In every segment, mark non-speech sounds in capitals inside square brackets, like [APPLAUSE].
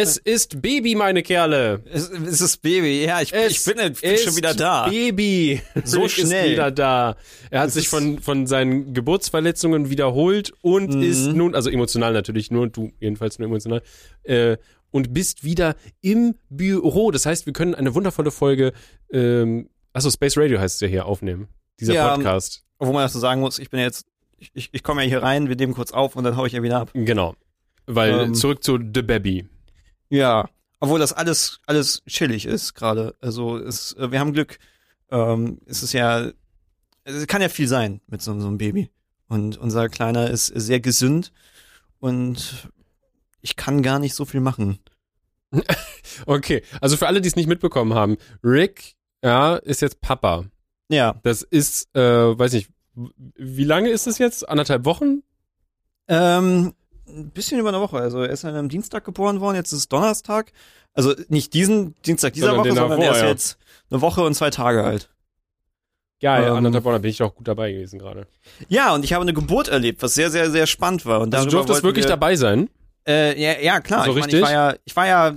Es ist Baby, meine Kerle. Es, es ist Baby, ja, ich, Es ich bin, ich bin schon wieder da. Baby. [LAUGHS] So Rick schnell. Ist wieder da. Er hat Es sich von, von seinen Geburtsverletzungen wiederholt und Mhm. ist nun, also emotional natürlich nur, du jedenfalls nur emotional, äh, und bist wieder im Büro. Das heißt, wir können eine wundervolle Folge, ähm, achso, Space Radio heißt es ja hier, aufnehmen. Dieser Ja, Podcast. Obwohl man das so sagen muss, ich bin jetzt, ich, ich, ich komme ja hier rein, wir nehmen kurz auf und dann hau ich ja wieder ab. Genau. Weil Ähm. zurück zu The Baby. Ja, obwohl das alles, alles chillig ist gerade. Also es, äh, wir haben Glück. Ähm, es ist ja, es kann ja viel sein mit so, so einem Baby. Und unser Kleiner ist sehr gesund und ich kann gar nicht so viel machen. [LAUGHS] Okay, also für alle, die es nicht mitbekommen haben, Rick, ja, ist jetzt Papa. Ja, Das ist, äh, weiß nicht, wie lange ist es jetzt? Anderthalb Wochen? ähm, ein bisschen über eine Woche. Also er ist dann am Dienstag geboren worden, jetzt ist es Donnerstag. Also nicht diesen Dienstag dieser Sondern Woche, sondern davor, er ist ja. jetzt eine Woche und zwei Tage alt. Ja, ja, Ähm. anderthalb Wochen, bin ich auch gut dabei gewesen gerade. Ja, und ich habe eine Geburt erlebt, was sehr, sehr, sehr spannend war. Und Also du durftest wirklich wir, dabei sein? Äh, ja, ja, klar. So ich, meine, richtig? ich war ja, ich war ja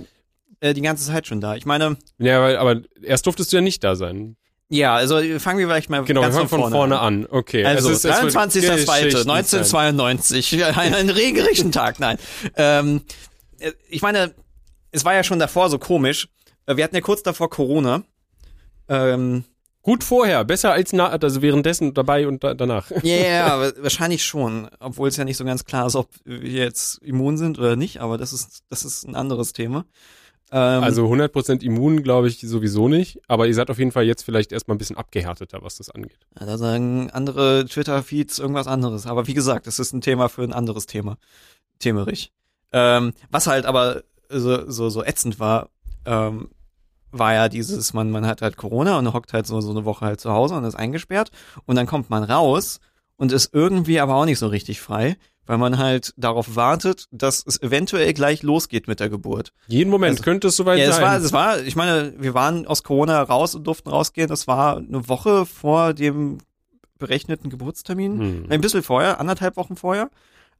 äh, die ganze Zeit schon da. Ich meine, Ja, aber erst durftest du ja nicht da sein. Ja, also fangen wir vielleicht mal Genau, ganz wir fangen von vorne an. Okay. Also, sein. 23.02.1992, [LAUGHS] ein, ein regelrechten Tag, nein. Ähm, äh, ich meine, es war ja schon davor so komisch. Äh, Wir hatten ja kurz davor Corona. Ähm, Gut vorher, besser als na, also währenddessen dabei und da, danach. Ja, aber wahrscheinlich schon. Obwohl es ja nicht so ganz klar ist, ob wir jetzt immun sind oder nicht, aber das ist, das ist ein anderes Thema. Ähm, Also 100% immun glaube ich sowieso nicht, aber ihr seid auf jeden Fall jetzt vielleicht erstmal ein bisschen abgehärteter, was das angeht. ja, da sagen andere Twitter-Feeds irgendwas anderes. Aber wie gesagt, das ist ein Thema für ein anderes Thema. Themerich. Ähm, was halt aber so, so, so ätzend war, ähm, war ja dieses, man, man hat halt Corona und hockt halt so, so eine Woche halt zu Hause und ist eingesperrt und dann kommt man raus und ist irgendwie aber auch nicht so richtig frei, weil man halt darauf wartet, dass es eventuell gleich losgeht mit der Geburt. Jeden Moment Also- könnte es soweit Ja, es sein. war, es war, ich meine, wir waren aus Corona raus und durften rausgehen. Das war eine Woche vor dem berechneten Geburtstermin. Hm. Ein bisschen vorher, anderthalb Wochen vorher.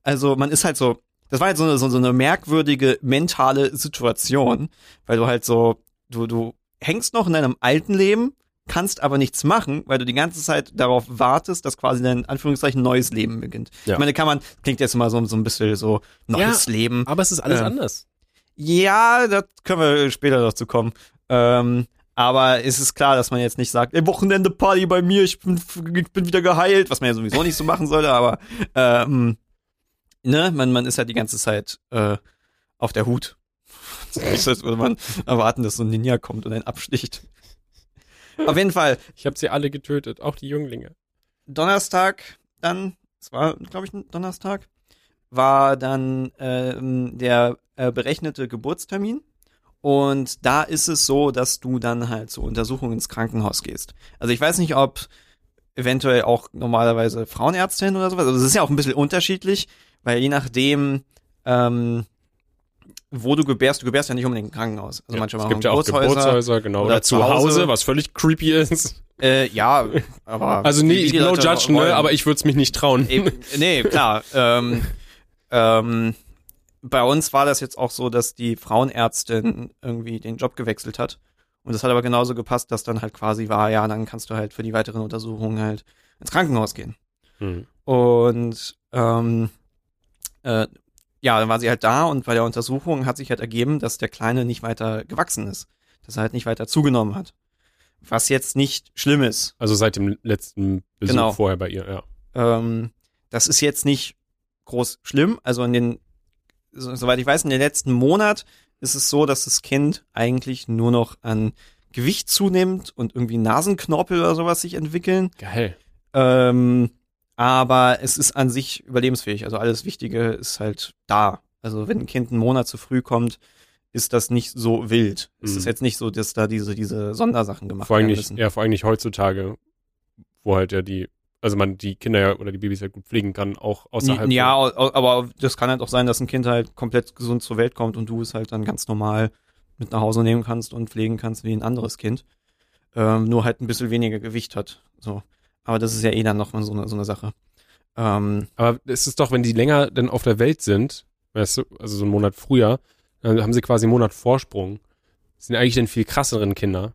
Also man ist halt so, das war halt so eine, so, so eine merkwürdige mentale Situation, weil du halt so, du, du hängst noch in deinem alten Leben, kannst aber nichts machen, weil du die ganze Zeit darauf wartest, dass quasi dein Anführungszeichen neues Leben beginnt. Ja. Ich meine, kann man, klingt jetzt immer so, so ein bisschen so neues Leben. aber es ist alles Ähm, anders. Ja, da können wir später noch zu kommen. Ähm, aber es ist klar, dass man jetzt nicht sagt, ey, Wochenende Party bei mir, ich bin, ich bin wieder geheilt, was man ja sowieso nicht so machen sollte, aber ähm, ne, man, man ist halt die ganze Zeit äh, auf der Hut. Nicht, als würde man erwarten, dass so ein Ninja kommt und einen absticht. Auf jeden Fall, Ich habe sie alle getötet, auch die Jünglinge. Donnerstag dann, es war, glaube ich, ein Donnerstag, war dann ähm, der äh, berechnete Geburtstermin. Und da ist es so, dass du dann halt zur Untersuchung ins Krankenhaus gehst. Also ich weiß nicht, ob eventuell auch normalerweise Frauenärztin oder sowas. Also es ist ja auch ein bisschen unterschiedlich, weil je nachdem, ähm, wo du gebärst, du gebärst ja nicht unbedingt im Krankenhaus. Also ja, manchmal es gibt ja auch Geburtshäuser, genau. oder Oder, zu Hause, Hause. was völlig creepy ist. Äh, ja, aber [LAUGHS] Also nee, ich no judge, ne, aber ich würde es mich nicht trauen. Eben, nee, klar. [LAUGHS] ähm, ähm, bei uns war das jetzt auch so, dass die Frauenärztin irgendwie den Job gewechselt hat. Und das hat aber genauso gepasst, dass dann halt quasi war, ja, dann kannst du halt für die weiteren Untersuchungen halt ins Krankenhaus gehen. Hm. Und ähm, äh, ja, dann war sie halt da und bei der Untersuchung hat sich halt ergeben, dass der Kleine nicht weiter gewachsen ist. Dass er halt nicht weiter zugenommen hat. Was jetzt nicht schlimm ist. Also seit dem letzten Besuch Genau. vorher bei ihr, ja. Ähm, das ist jetzt nicht groß schlimm. Also in den, so, soweit ich weiß, in den letzten Monat ist es so, dass das Kind eigentlich nur noch an Gewicht zunimmt und irgendwie Nasenknorpel oder sowas sich entwickeln. Geil. Ähm, aber es ist an sich überlebensfähig. Also alles Wichtige ist halt da. Also wenn ein Kind einen Monat zu früh kommt, ist das nicht so wild. Es Mhm. ist jetzt nicht so, dass da diese, diese Sondersachen gemacht Vor werden müssen. ja, vor allem nicht heutzutage, wo halt ja die, also man die Kinder ja oder die Babys ja gut pflegen kann, auch außerhalb. Ja, aber das kann halt auch sein, dass ein Kind halt komplett gesund zur Welt kommt und du es halt dann ganz normal mit nach Hause nehmen kannst und pflegen kannst wie ein anderes Kind. Ähm, nur halt ein bisschen weniger Gewicht hat. So. Aber das ist ja eh dann nochmal so eine, so eine Sache. Ähm, Aber es ist doch, wenn die länger dann auf der Welt sind, weißt du, also so einen Monat früher, Dann haben sie quasi einen Monat Vorsprung. Das sind eigentlich dann viel krasseren Kinder.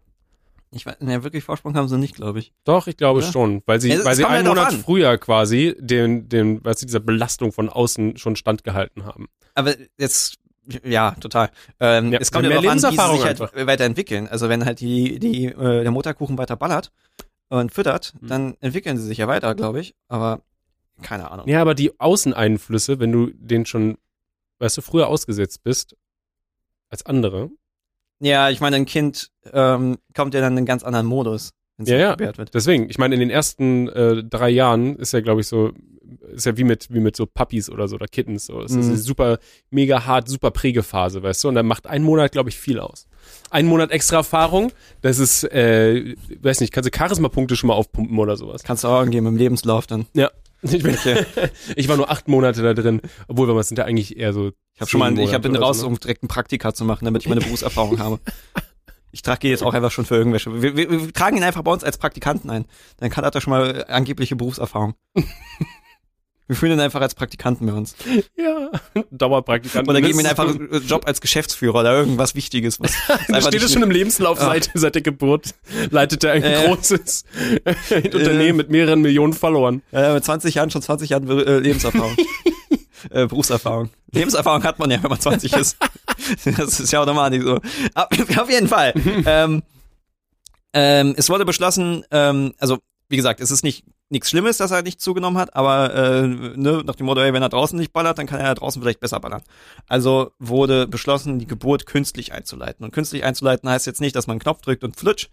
Ich weiß, ne, wirklich Vorsprung haben sie nicht, glaube ich. Doch, ich glaube Oder? schon, weil sie, Ja, weil sie ja einen Monat an. früher quasi den, den, weißt du, dieser Belastung von außen schon standgehalten haben. Aber jetzt, ja, total. Ähm, Ja, es kommt ja darauf an, wie sie Lebenserfahrung sich halt einfach. weiterentwickeln. Also wenn halt die, die, äh, der Mutterkuchen weiter ballert und füttert, Hm. dann entwickeln sie sich ja weiter, glaube ich. Aber keine Ahnung. Ja, aber die Außeneinflüsse, wenn du den schon, weißt du, früher ausgesetzt bist als andere. Ja, ich meine, ein Kind ähm, kommt ja dann in einen ganz anderen Modus, wenn es Ja, ja. wird. Deswegen, ich meine, in den ersten äh, drei Jahren ist ja, glaube ich, so, ist ja wie mit, wie mit so Puppies oder so oder Kittens. So. Das ist Mhm. eine super, mega hart, super Prägephase, weißt du? Und dann macht ein Monat, glaube ich, viel aus. Ein Monat extra Erfahrung, das ist, äh, weiß nicht, kannst du Charisma-Punkte schon mal aufpumpen oder sowas. Kannst du auch angeben im Lebenslauf dann. Ja. [LAUGHS] Ich, bin, [LAUGHS] ich war nur acht Monate da drin, obwohl wir sind ja eigentlich eher so. Ich habe schon mal, ich habe bin raus, so, um direkt ein Praktika zu machen, damit ich meine Berufserfahrung [LAUGHS] habe. Ich trage ihn jetzt auch einfach schon für irgendwelche. Wir, wir, wir tragen ihn einfach bei uns als Praktikanten ein. Dann hat er schon mal äh, angebliche Berufserfahrung. [LAUGHS] wir fühlen ihn einfach als Praktikanten bei uns. Ja, Dauerpraktikant. Oder geben ihm Das einfach einen Job als Geschäftsführer oder irgendwas Wichtiges. Was Da steht es schon im Lebenslauf Ja. seit, seit der Geburt. Leitet er ein Äh. großes [LAUGHS] Unternehmen mit mehreren Millionen Followern. äh, mit 20 Jahren, schon 20 Jahren äh, Lebenserfahrung. [LAUGHS] äh, Berufserfahrung. [LAUGHS] Lebenserfahrung hat man ja, wenn man 20 ist. das ist ja automatisch so. Auf, jeden Fall. ähm, ähm, es wurde beschlossen, ähm, also wie gesagt, es ist nicht nichts Schlimmes, dass er nicht zugenommen hat, aber äh, ne, nach dem Motto, ey, wenn er draußen nicht ballert, dann kann er ja draußen vielleicht besser ballern. Also wurde beschlossen, die Geburt künstlich einzuleiten. Und künstlich einzuleiten heißt jetzt nicht, dass man einen Knopf drückt und flutsch,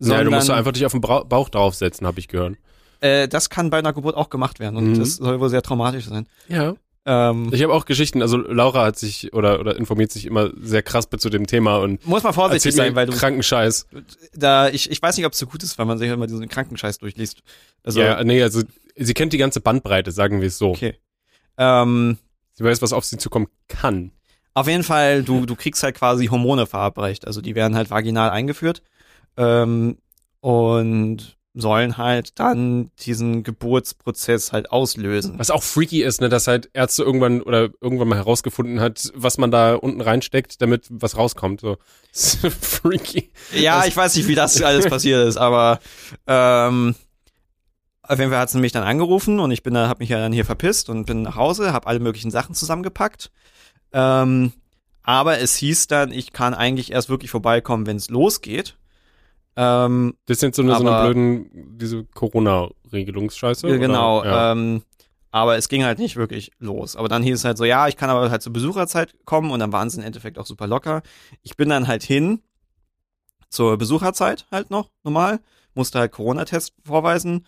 Ja, sondern du musst einfach dich auf den Bauch draufsetzen, habe ich gehört. äh, das kann bei einer Geburt auch gemacht werden und Mhm. das soll wohl sehr traumatisch sein. Ja. Ähm, Ich habe auch Geschichten, also Laura hat sich oder, oder informiert sich immer sehr krass zu dem Thema und muss man vorsichtig sein, weil du kranken Scheiß. da ich, ich weiß nicht, ob es so gut ist, weil man sich immer diesen Krankenscheiß durchliest. Also ja, nee, also sie kennt die ganze Bandbreite, sagen wir es so. okay. Ähm, Sie weiß, was auf sie zukommen kann. auf jeden Fall, du du kriegst halt quasi Hormone verabreicht, also die werden halt vaginal eingeführt ähm, und sollen halt dann diesen Geburtsprozess halt auslösen. Was auch freaky ist, ne, dass halt Ärzte irgendwann oder irgendwann mal herausgefunden hat, was man da unten reinsteckt, damit was rauskommt. So [LAUGHS] freaky. Ja, Das- ich weiß nicht, wie das alles [LAUGHS] passiert ist, aber ähm, auf jeden Fall hat sie mich dann angerufen und ich bin da, hab mich ja dann hier verpisst und bin nach Hause, habe alle möglichen Sachen zusammengepackt. Ähm, aber es hieß dann, ich kann eigentlich erst wirklich vorbeikommen, wenn es losgeht. Ähm, Das sind so eine, so eine Aber- blöden, diese Corona-Regelungsscheiße. Ja, genau. Ja. Ähm, aber es ging halt nicht wirklich los. Aber dann hieß es halt so, ja, ich kann aber halt zur Besucherzeit kommen und dann waren sie im Endeffekt auch super locker. Ich bin dann halt hin zur Besucherzeit halt noch normal, musste halt Corona-Test vorweisen,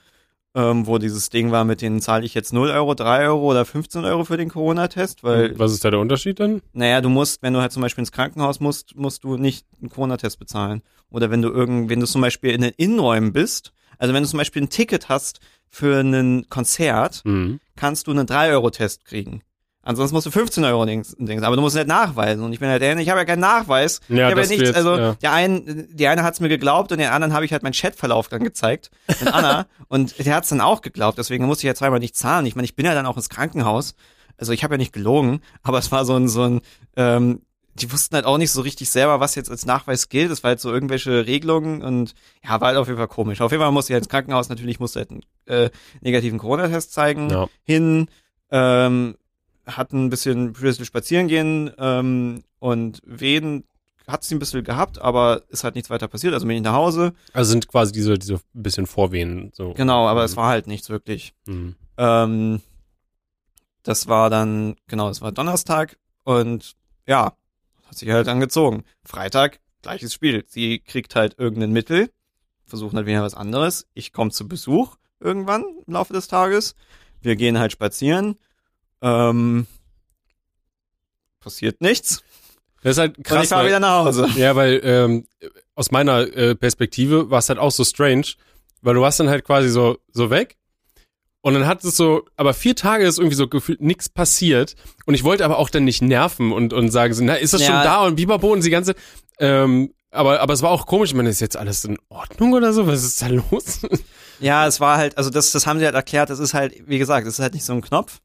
ähm, wo dieses Ding war, mit denen zahle ich jetzt 0 Euro, 3 Euro oder 15 Euro für den Corona-Test, weil, Was ist da der Unterschied dann? naja, du musst, wenn du halt zum Beispiel ins Krankenhaus musst, musst du nicht einen Corona-Test bezahlen. Oder wenn du irgend, wenn du zum Beispiel in den Innenräumen bist, also wenn du zum Beispiel ein Ticket hast für ein Konzert, Mhm. kannst du einen 3-Euro-Test kriegen. Ansonsten musst du 15 Euro Dings, aber du musst nicht nachweisen. Und ich bin halt, der, ich habe ja keinen Nachweis. Ja, ich habe ja nichts. wird, also ja. der einen, die eine hat's mir geglaubt und der anderen habe ich halt meinen Chatverlauf dann gezeigt. Und Anna [LAUGHS] und der hat's dann auch geglaubt. Deswegen musste ich ja zweimal nicht zahlen. Ich meine, ich bin ja dann auch ins Krankenhaus. Also ich habe ja nicht gelogen, aber es war so ein so ein ähm, die wussten halt auch nicht so richtig selber, was jetzt als Nachweis gilt. Es war halt so irgendwelche Regelungen und ja, war halt auf jeden Fall komisch. Auf jeden Fall musste ich halt ins Krankenhaus, natürlich musste halt einen äh, negativen Corona-Test zeigen Ja. hin, ähm, hatten ein bisschen, bisschen spazieren gehen ähm, und Wehen hat sie ein bisschen gehabt, aber ist halt nichts weiter passiert. Also bin ich nach Hause. Also sind quasi diese, diese bisschen Vorwehen. So. Genau, aber es Mhm. war halt nichts wirklich. Mhm. Ähm, das war dann, genau, es war Donnerstag und ja, hat sich halt dann gezogen. Freitag, gleiches Spiel. Sie kriegt halt irgendein Mittel, versuchen halt wieder was anderes. Ich komme zu Besuch irgendwann im Laufe des Tages. Wir gehen halt spazieren. Ähm, passiert nichts. Das ist halt und ich krass. fahre wieder nach Hause. Ja, weil ähm, aus meiner äh, Perspektive war es halt auch so strange, weil du warst dann halt quasi so, so weg und dann hat es so, aber vier Tage ist irgendwie so gefühlt nichts passiert und ich wollte aber auch dann nicht nerven und, und sagen so, na, ist das Ja. schon da und Biberbo und die ganze, ähm, aber, aber es war auch komisch, ich meine, ist jetzt alles in Ordnung oder so? Was ist da los? Ja, es war halt, also das, das haben sie halt erklärt, das ist halt, wie gesagt, das ist halt nicht so ein Knopf.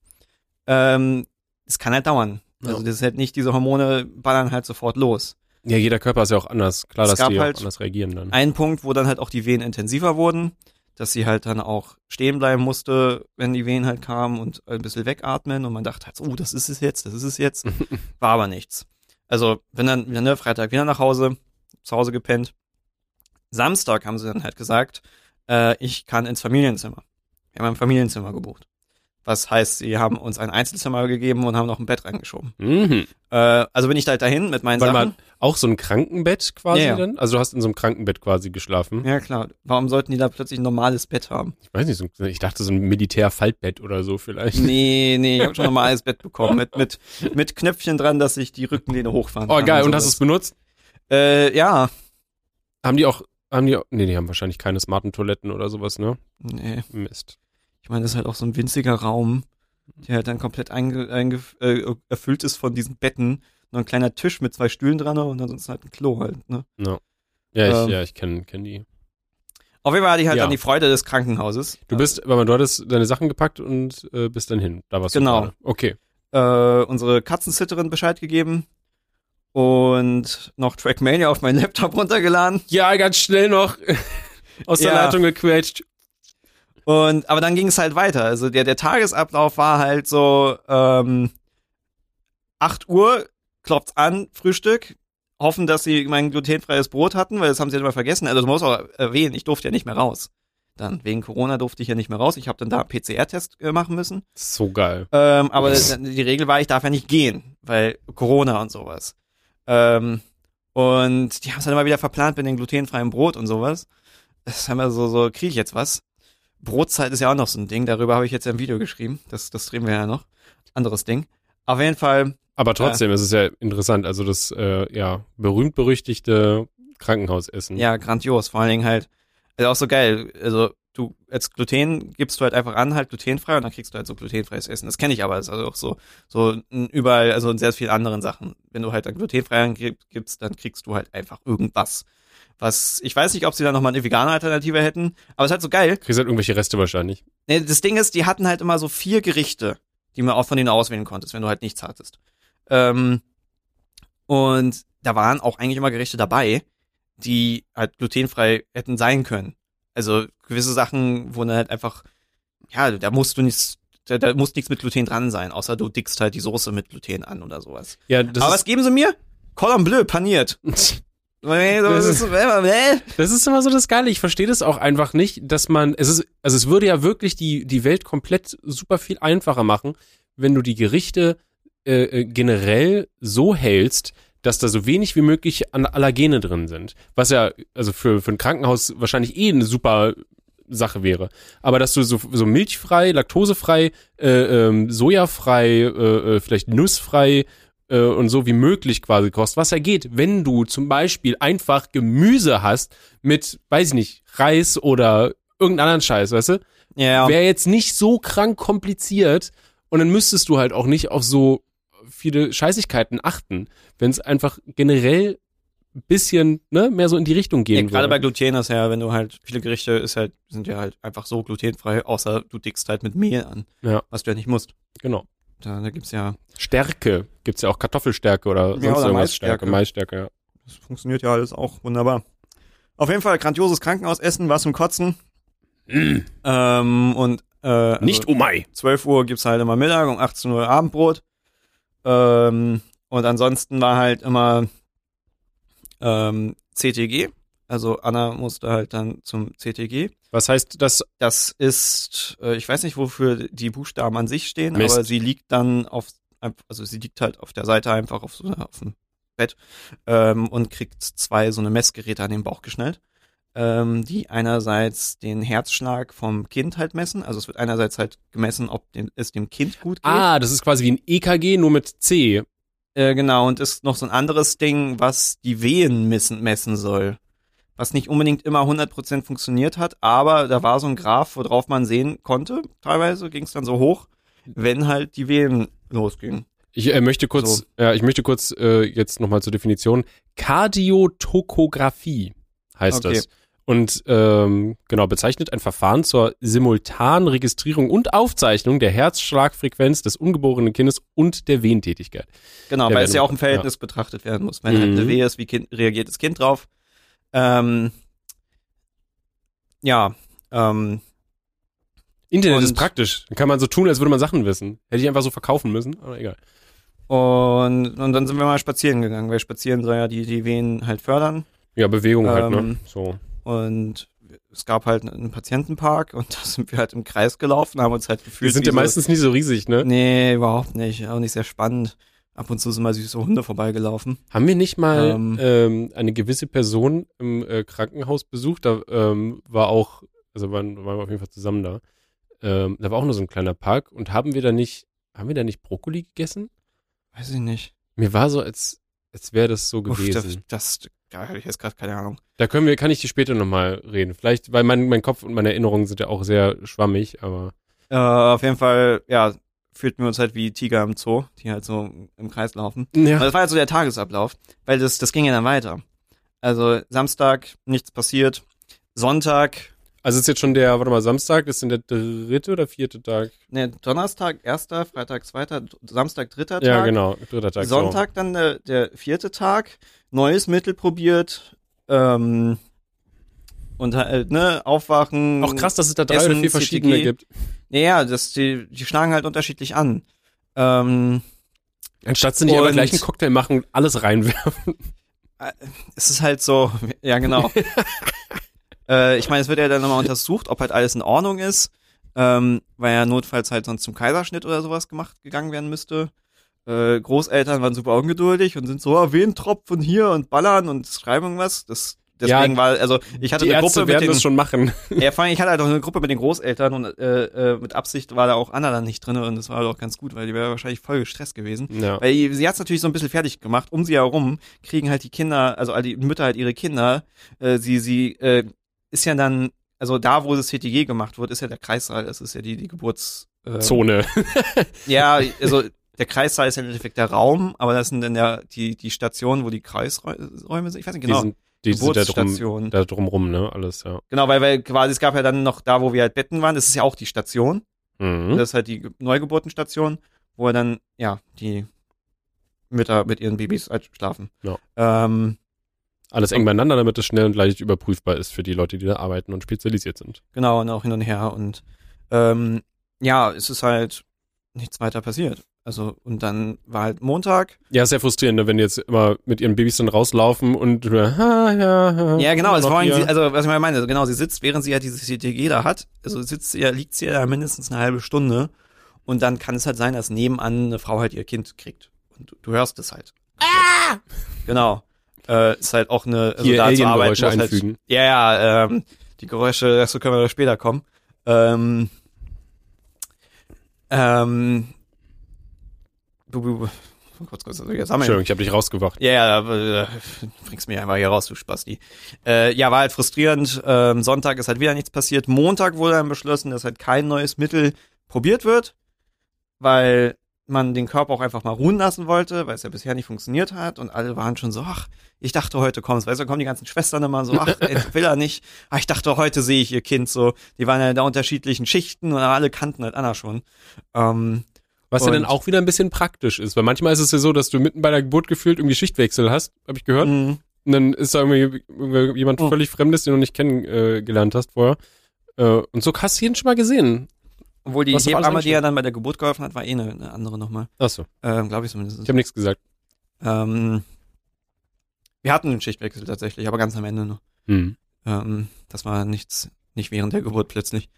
Ähm, es kann halt dauern. Also Ja. das ist halt nicht, diese Hormone ballern halt sofort los. Ja, jeder Körper ist ja auch anders. Klar, Es dass gab die halt anders reagieren dann. Ein Punkt, wo dann halt auch die Venen intensiver wurden, dass sie halt dann auch stehen bleiben musste, wenn die Venen halt kamen und ein bisschen wegatmen und man dachte halt, so, oh, das ist es jetzt, das ist es jetzt. [LAUGHS] War aber nichts. Also, wenn dann, wenn ne, Freitag wieder nach Hause, zu Hause gepennt. Samstag haben sie dann halt gesagt, äh, ich kann ins Familienzimmer. Wir haben ein Familienzimmer gebucht. Was heißt, sie haben uns ein Einzelzimmer gegeben und haben noch ein Bett reingeschoben. Mhm. Äh, also bin ich da halt dahin mit meinen Warte Sachen. mal, auch so ein Krankenbett quasi Ja, ja. dann? Also du hast in so einem Krankenbett quasi geschlafen? Ja, klar. Warum sollten die da plötzlich ein normales Bett haben? Ich weiß nicht, so, ich dachte so ein Militärfaltbett oder so vielleicht. Nee, nee, ich habe schon ein [LAUGHS] normales Bett bekommen. Mit, mit, mit Knöpfchen dran, dass ich die Rückenlehne hochfahren Oh kann. geil, und hast du es benutzt? Äh, ja. Haben die auch, haben die auch, nee, die haben wahrscheinlich keine smarten Toiletten oder sowas, ne? Nee. Mist. Ich meine, das ist halt auch so ein winziger Raum, der halt dann komplett äh, erfüllt ist von diesen Betten. Nur ein kleiner Tisch mit zwei Stühlen dran und ansonsten halt ein Klo halt, ne? Ja, ich, Ähm. ja, ich kenne kenn die. Auf jeden Fall hatte ich halt Ja. dann die Freude des Krankenhauses. Du bist, warte mal, du hattest deine Sachen gepackt und äh, bist dann hin. Da warst Genau. du gerade. Okay. äh, unsere Katzensitterin Bescheid gegeben und noch Trackmania auf meinen Laptop runtergeladen. Ja, ganz schnell noch [LAUGHS] aus der Ja. Leitung gequetscht. Und aber dann ging es halt weiter. Also der, der Tagesablauf war halt so ähm, 8 Uhr, klopft's an, Frühstück. Hoffen, dass sie mein glutenfreies Brot hatten, weil das haben sie halt immer vergessen. Also du musst auch erwähnen, ich durfte ja nicht mehr raus. Dann wegen Corona durfte ich ja nicht mehr raus. Ich habe dann da einen PCR-Test äh, machen müssen. So geil. Ähm, aber die Regel war, ich darf ja nicht gehen, weil Corona und sowas. Ähm, und die haben es dann immer wieder verplant mit dem glutenfreien Brot und sowas. Das ist immer so, so, kriege ich jetzt was? Brotzeit ist ja auch noch so ein Ding, darüber habe ich jetzt ja ein Video geschrieben. Das, das drehen wir ja noch. Anderes Ding. Auf jeden Fall, Aber trotzdem ist es ja interessant. Also das, äh, ja, berühmt-berüchtigte Krankenhausessen. ja, grandios. Vor allen Dingen halt, also auch so geil. Also du, als Gluten gibst du halt einfach an, halt glutenfrei und dann kriegst du halt so glutenfreies Essen. Das kenne ich aber, das ist also auch so, so überall, also in sehr vielen anderen Sachen. Wenn du halt dann glutenfrei gibst, dann kriegst du halt einfach irgendwas. Was, ich weiß nicht, ob sie da nochmal eine vegane Alternative hätten, aber es ist halt so geil. Kriegst halt irgendwelche Reste wahrscheinlich. Nee, das Ding ist, die hatten halt immer so vier Gerichte, die man auch von denen auswählen konntest, wenn du halt nichts hattest. Ähm, und da waren auch eigentlich immer Gerichte dabei, die halt glutenfrei hätten sein können. Also gewisse Sachen, wo dann halt einfach, ja, da musst du nichts, da, da muss nichts mit Gluten dran sein, außer du dickst halt die Soße mit Gluten an oder sowas. Ja, das Aber was geben sie mir? Cordon Bleu, paniert. [LAUGHS] Das ist, Das ist immer so das Geile. Ich verstehe das auch einfach nicht, dass man, es ist, also es würde ja wirklich die, die Welt komplett super viel einfacher machen, wenn du die Gerichte äh, äh, generell so hältst, dass da so wenig wie möglich an Allergene drin sind. Was ja, also für, für ein Krankenhaus wahrscheinlich eh eine super Sache wäre. Aber dass du so, so milchfrei, laktosefrei, äh, ähm, sojafrei, äh, äh, vielleicht nussfrei äh, und so wie möglich quasi kochst, was ja geht, wenn du zum Beispiel einfach Gemüse hast mit, weiß ich nicht, Reis oder irgendeinen anderen Scheiß, weißt du? ja, Wäre jetzt nicht so krank kompliziert und dann müsstest du halt auch nicht auf so viele Scheißigkeiten achten, wenn es einfach generell ein bisschen ne, mehr so in die Richtung Ja, gehen gerade bei. Gluten ist ja, wenn du halt, viele Gerichte ist halt, sind ja halt einfach so glutenfrei, außer du dickst halt mit Mehl an. Ja. Was du ja nicht musst. Genau. Da, da gibt's ja, Stärke. Gibt's ja auch Kartoffelstärke oder sonst oder irgendwas Maisstärke. Stärke. Maisstärke, ja. das funktioniert ja alles auch wunderbar. Auf jeden Fall grandioses Krankenhausessen, was zum Kotzen. [CLEARS THROAT] Ähm, und äh, also Nicht Umai. 12 Uhr gibt's halt immer Mittag, um 18 Uhr Abendbrot. Ähm, und ansonsten war halt immer ähm, CTG. Also Anna musste halt dann zum CTG. Was heißt das? Das ist, äh, ich weiß nicht, wofür die Buchstaben an sich stehen, Mist. aber sie liegt dann auf, also sie liegt halt auf der Seite einfach auf so einer, auf dem Bett ähm, und kriegt zwei so eine Messgeräte an den Bauch geschnallt, ähm, die einerseits den Herzschlag vom Kind halt messen. Also es wird einerseits halt gemessen, ob dem, es dem Kind gut geht. Ah, das ist quasi wie ein EKG, nur mit C. Äh, genau, und ist noch so ein anderes Ding, was die Wehen messen, messen soll. Was nicht unbedingt immer 100% funktioniert hat, aber da war so ein Graph, worauf man sehen konnte, teilweise ging es dann so hoch, wenn halt die Wehen losgingen. Ich äh, möchte kurz, So. ja, ich möchte kurz äh, jetzt nochmal zur Definition. Kardiotokographie heißt Okay. das. Und ähm, genau, bezeichnet ein Verfahren zur simultanen Registrierung und Aufzeichnung der Herzschlagfrequenz des ungeborenen Kindes und der Wehentätigkeit. Genau, Der weil es ja auch im Verhältnis betrachtet werden muss. Wenn halt Mhm. eine Wehe ist, wie kind, reagiert das Kind drauf? Ähm, ja, ähm, Internet ist praktisch. Dann kann man so tun, als würde man Sachen wissen. Hätte ich einfach so verkaufen müssen, aber egal. und, und dann sind wir mal spazieren gegangen, weil spazieren soll ja die, die Wehen halt fördern. Ja, Bewegung halt, ne? Ähm, So. Und es gab halt einen Patientenpark und [LAUGHS] da sind wir halt im Kreis gelaufen, haben uns halt Die gefühlt. sind wie ja meistens nicht so riesig, ne? So, nee, überhaupt nicht. Auch nicht sehr spannend. Ab und zu sind mal süße Hunde vorbeigelaufen. Haben wir nicht mal Ähm. ähm, eine gewisse Person im äh, Krankenhaus besucht? Da ähm, war auch, also waren, waren wir auf jeden Fall zusammen da. Ähm, da war auch nur so ein kleiner Park und haben wir da nicht, haben wir da nicht Brokkoli gegessen? Weiß ich nicht. Mir war so, als, als wäre das so Uff, gewesen. das, das da habe ich jetzt gerade keine Ahnung. Da können wir, kann ich die später nochmal reden. Vielleicht, weil mein, mein Kopf und meine Erinnerungen sind ja auch sehr schwammig, aber Äh, auf jeden Fall, ja, fühlten wir uns halt wie Tiger im Zoo, die halt so im Kreis laufen. ja. Aber das war halt so der Tagesablauf, weil das, das ging ja dann weiter. Also Samstag, nichts passiert. Sonntag, Also ist jetzt schon der, warte mal, Samstag, ist denn der dritte oder vierte Tag? ne, Donnerstag, erster, Freitag, zweiter, Samstag, dritter Ja, Tag. genau, dritter Tag. so. Sonntag dann der, der vierte Tag, neues Mittel probiert, ähm, und halt, ne, aufwachen. Auch krass, dass es da drei Essen, oder vier verschiedene CTG. gibt. Ja, ja, das, die, die schlagen halt unterschiedlich an. Ähm, Anstatt sie nicht aber gleich einen Cocktail machen und alles reinwerfen. es ist halt so, [LAUGHS] ja genau. [LAUGHS] äh, ich meine, es wird ja dann nochmal untersucht, ob halt alles in Ordnung ist, ähm, weil ja notfalls halt sonst zum Kaiserschnitt oder sowas gemacht gegangen werden müsste. Äh, Großeltern waren super ungeduldig und sind so, ah, wen Tropfen hier und ballern und schreiben irgendwas. Das, deswegen Ja, war, also ich hatte Die eine Ärzte Gruppe mit werden den, das schon machen. [LAUGHS] ja, vor allem, ich hatte halt auch eine Gruppe mit den Großeltern und äh, äh, mit Absicht war da auch Anna dann nicht drin und das war halt auch ganz gut, weil die wäre wahrscheinlich voll gestresst gewesen. Ja. Weil sie hat's natürlich so ein bisschen fertig gemacht. Um sie herum kriegen halt die Kinder, also all die Mütter halt ihre Kinder. Äh, sie, sie äh, ist ja dann, also da, wo das CTG gemacht wird, ist ja der Kreissaal. Das ist ja die, die Geburts. Äh, Zone. [LAUGHS] Ja, also der Kreissaal ist ja im Endeffekt der Raum, aber das sind dann ja die, die Stationen, wo die Kreisräume sind. Ich weiß nicht genau. Die sind, die sind da drum, Geburtsstation. da drumrum, ne? Alles, ja. Genau, weil, weil quasi es gab ja dann noch da, wo wir halt Betten waren, das ist ja auch die Station. Mhm. Das ist halt die Ge- Neugeburtenstation, wo dann, ja, die Mütter mit ihren Babys halt schlafen. Ja. Ähm, Alles eng beieinander, damit es schnell und leicht überprüfbar ist für die Leute, die da arbeiten und spezialisiert sind. genau, und auch hin und her. Und ähm, ja, es ist halt nichts weiter passiert. Also, und dann war halt Montag. Ja, sehr frustrierend, ne, wenn die jetzt immer mit ihren Babys dann rauslaufen und ha, ja, ja, Ja, genau, also, vor allem hier. sie, also was ich meine, also genau, sie sitzt, während sie ja dieses CTG da hat, also sitzt sie ja, liegt sie ja da mindestens eine halbe Stunde. Und dann kann es halt sein, dass nebenan eine Frau halt ihr Kind kriegt. Und du, du hörst es halt. Ah! Genau. Äh, ist halt auch eine, also hier da zu arbeiten, Alien-Geräusche muss halt, einfügen. Ja, ja, ähm, die Geräusche, dazu können wir später kommen. Ähm, ähm, kurz, kurz, jetzt haben wir Entschuldigung, ich habe dich rausgewacht. ja, ja, aber, äh, bringst mich einfach hier raus, du Spasti. Äh, ja, war halt frustrierend. Ähm, Sonntag ist halt wieder nichts passiert. Montag wurde dann beschlossen, dass halt kein neues Mittel probiert wird, weil man den Körper auch einfach mal ruhen lassen wollte, weil es ja bisher nicht funktioniert hat und alle waren schon so, ach, ich dachte heute kommt's, weißt du, da kommen die ganzen Schwestern immer so, ach, ey, will er nicht, ach, ich dachte heute sehe ich ihr Kind so, die waren ja in der unterschiedlichen Schichten und alle kannten halt Anna schon. Ähm, Was ja Und- dann auch wieder ein bisschen praktisch ist, weil manchmal ist es ja so, dass du mitten bei der Geburt gefühlt irgendwie Schichtwechsel hast, habe ich gehört. mh, Und dann ist da irgendwie, jemand Mhm. völlig Fremdes, den du nicht kennengelernt äh, gelernt hast vorher. Äh, und so hast du ihn schon mal gesehen. obwohl die Hebamme, die ja dann bei der Geburt geholfen hat, war eh eine, eine andere nochmal. Achso, Ähm, Glaube ich zumindest. ich habe nichts gesagt. Ähm, wir hatten einen Schichtwechsel tatsächlich, aber ganz am Ende noch. Hm. Ähm, das war nichts, nicht während der Geburt plötzlich.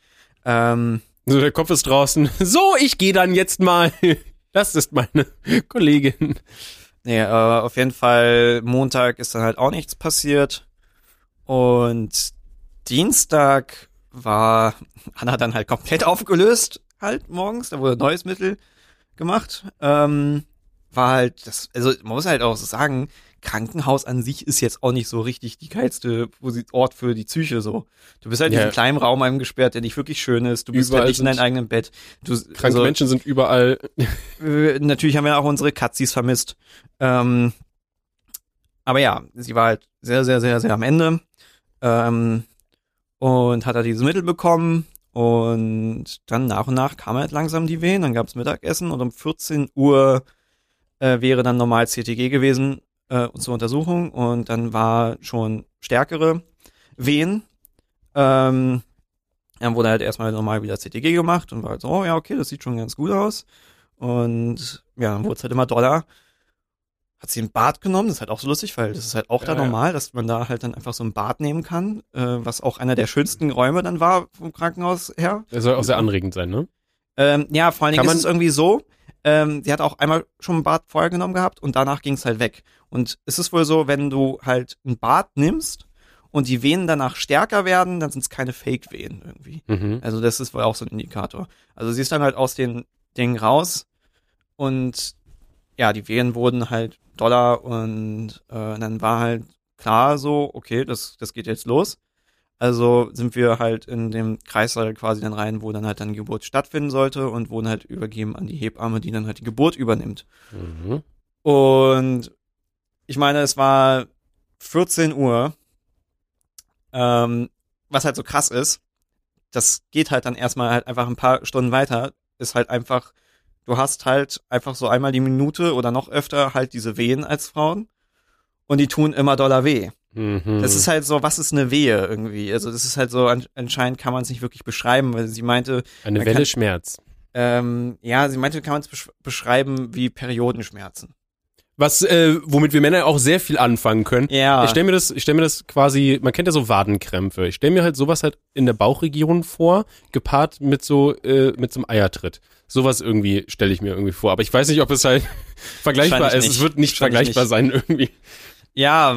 Ähm, So, der Kopf ist draußen. [LAUGHS] So, ich gehe dann jetzt mal. [LAUGHS] Das ist meine Kollegin. nee, äh, auf jeden Fall Montag ist dann halt auch nichts passiert. Und Dienstag war [LAUGHS] Anna dann halt komplett aufgelöst, halt morgens. Da wurde ein neues Mittel gemacht. Ähm, war halt, das, also man muss halt auch sagen, Krankenhaus an sich ist jetzt auch nicht so richtig die geilste Ort für die Psyche so. Du bist halt in Ja. diesem kleinen Raum eingesperrt, der nicht wirklich schön ist. Du bist Überall halt nicht in deinem eigenen Bett. Du, Kranke also, Menschen sind überall. [LAUGHS] natürlich haben wir auch unsere Katzis vermisst. Ähm, aber ja, sie war halt sehr, sehr, sehr, sehr am Ende. Ähm, und hat er dieses Mittel bekommen und dann nach und nach kam halt langsam die Wehen, dann gab's Mittagessen und um 14 Uhr äh, wäre dann normal CTG gewesen äh, zur Untersuchung und dann war schon stärkere Wehen. Ähm, dann wurde halt erstmal normal wieder CTG gemacht und war halt so, oh ja, okay, das sieht schon ganz gut aus. Und ja, dann wurde es halt immer doller. Hat sie ein Bad genommen, das ist halt auch so lustig, weil das ist halt auch Ja, da ja. normal, dass man da halt dann einfach so ein Bad nehmen kann, äh, was auch einer der schönsten Räume dann war vom Krankenhaus her. Das soll auch sehr anregend sein, ne? Ähm, ja, vor allen Dingen ist es irgendwie so, ähm, sie hat auch einmal schon ein Bad vorher genommen gehabt und danach ging es halt weg. Und es ist wohl so, wenn du halt ein Bad nimmst und die Venen danach stärker werden, dann sind es keine Fake-Venen irgendwie. Mhm. Also das ist wohl auch so ein Indikator. Also sie ist dann halt aus den Dingen raus und ja, die Venen wurden halt doller und äh, dann war halt klar so, okay, das, das geht jetzt los. Also sind wir halt in dem Kreißsaal quasi dann rein, wo dann halt dann die Geburt stattfinden sollte und wurden halt übergeben an die Hebamme, die dann halt die Geburt übernimmt. Mhm. Und ich meine, es war 14 Uhr, ähm, was halt so krass ist, das geht halt dann erstmal halt einfach ein paar Stunden weiter, ist halt einfach, du hast halt einfach so einmal die Minute oder noch öfter halt diese Wehen als Frauen und die tun immer doller weh. Mhm. Das ist halt so, was ist eine Wehe irgendwie? Also das ist halt so, an, anscheinend kann man es nicht wirklich beschreiben, weil sie meinte, eine Welle kann- Schmerz. ähm, ja, sie meinte, kann man es besch beschreiben wie Periodenschmerzen. Was, äh, womit wir Männer auch sehr viel anfangen können. Ja. Ich stelle mir das, ich stelle mir das quasi, man kennt ja so Wadenkrämpfe. Ich stelle mir halt sowas halt in der Bauchregion vor, gepaart mit so, äh, mit so einem Eiertritt. Sowas irgendwie stelle ich mir irgendwie vor. Aber ich weiß nicht, ob es halt [LAUGHS] vergleichbar ist. Es nicht. wird nicht Wahrscheinlich vergleichbar nicht. sein irgendwie. Ja,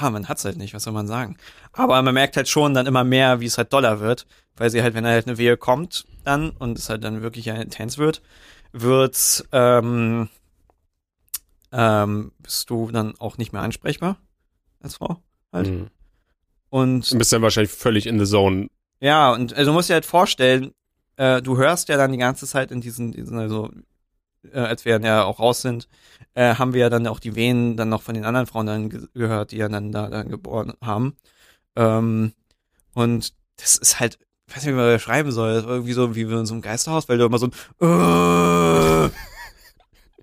ja, man hat's halt nicht, was soll man sagen. Aber man merkt halt schon dann immer mehr, wie es halt doller wird, weil sie halt, wenn halt eine Wehe kommt dann und es halt dann wirklich ja intens wird, wird ähm, ähm, bist du dann auch nicht mehr ansprechbar als Frau halt. Mhm. Und Du bist dann wahrscheinlich völlig in the zone. ja, und also du musst dir halt vorstellen, äh, du hörst ja dann die ganze Zeit in diesen, diesen also äh, als wir dann ja auch raus sind, äh, haben wir ja dann auch die Venen dann noch von den anderen Frauen dann ge gehört, die ja dann da dann geboren haben. Ähm, und das ist halt, ich weiß nicht, wie man das schreiben soll, das irgendwie so wie in so einem Geisterhaus, weil du immer so ein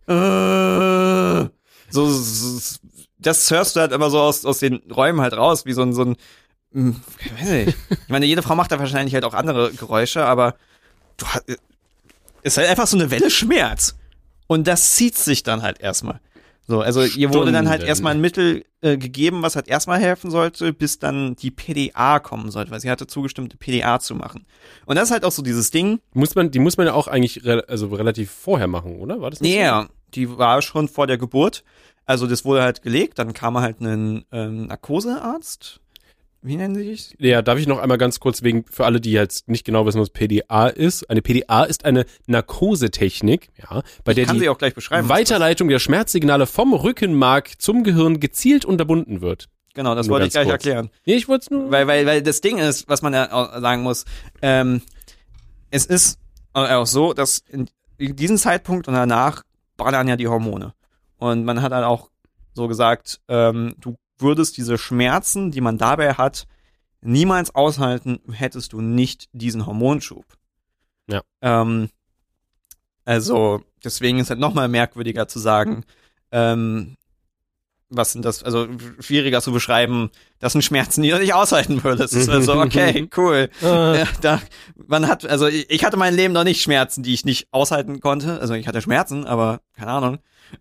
äh, äh, so, so das hörst du halt immer so aus, aus den Räumen halt raus, wie so ein, so ein hm, ich weiß nicht. Ich meine, jede Frau macht da wahrscheinlich halt auch andere Geräusche, aber du hast, ist halt einfach so eine Welle Schmerz. Und das zieht sich dann halt erstmal. So, also ihr wurde dann halt Stunden. erstmal ein Mittel äh, gegeben, was halt erstmal helfen sollte, bis dann die PDA kommen sollte, weil sie hatte zugestimmt, PDA zu machen. Und das ist halt auch so dieses Ding. Muss man, die muss man ja auch eigentlich re also relativ vorher machen, oder? War das nicht ja, die war schon vor der Geburt. Also das wurde halt gelegt, dann kam halt ein ähm, Narkosearzt. Wie nennen sie sich? Ja, darf ich noch einmal ganz kurz wegen, für alle, die jetzt nicht genau wissen, was PDA ist. Eine PDA ist eine Narkosetechnik, ja, bei der Kann die sie auch gleich beschreiben. was das Weiterleitung der Schmerzsignale vom Rückenmark zum Gehirn gezielt unterbunden wird. Genau, das Nur wollte ich gleich kurz. erklären. Nee, ich wollte es nur. Weil, weil, weil das Ding ist, was man ja auch sagen muss, ähm, es ist auch so, dass in diesem Zeitpunkt und danach ballern ja die Hormone. Und man hat dann auch so gesagt, ähm, du würdest diese Schmerzen, die man dabei hat, niemals aushalten, hättest du nicht diesen Hormonschub. Ja. Ähm, also, deswegen ist halt nochmal merkwürdiger zu sagen, ähm, was sind das, also schwieriger zu beschreiben, das sind Schmerzen, die du nicht aushalten würdest. Es ist halt so, okay, [LAUGHS] cool. Ah, da, man hat, also ich ich hatte mein Leben noch nicht Schmerzen, die ich nicht aushalten konnte. Also ich hatte Schmerzen, aber keine Ahnung.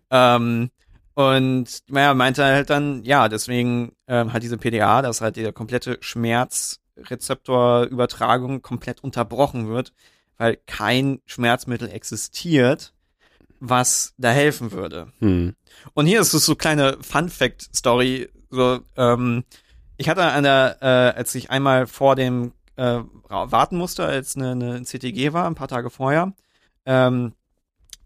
Ähm, und naja, meinte halt dann, ja, deswegen ähm, hat diese PDA, dass halt die komplette Schmerzrezeptorübertragung komplett unterbrochen wird, weil kein Schmerzmittel existiert, was da helfen würde. hm. Und hier ist es so kleine Fun-Fact-Story. So, ähm, ich hatte an der, äh, als ich einmal vor dem äh, warten musste, als eine, eine CTG war, ein paar Tage vorher, ähm,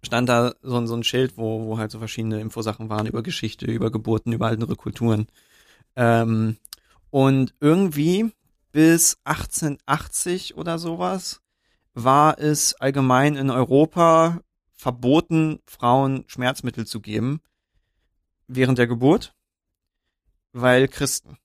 stand da so, ein- so ein Schild, wo, wo halt so verschiedene Infosachen waren über Geschichte, über Geburten, über andere Kulturen. Ähm, und irgendwie bis 1880 oder sowas war es allgemein in Europa verboten, Frauen Schmerzmittel zu geben während der Geburt, weil Christen.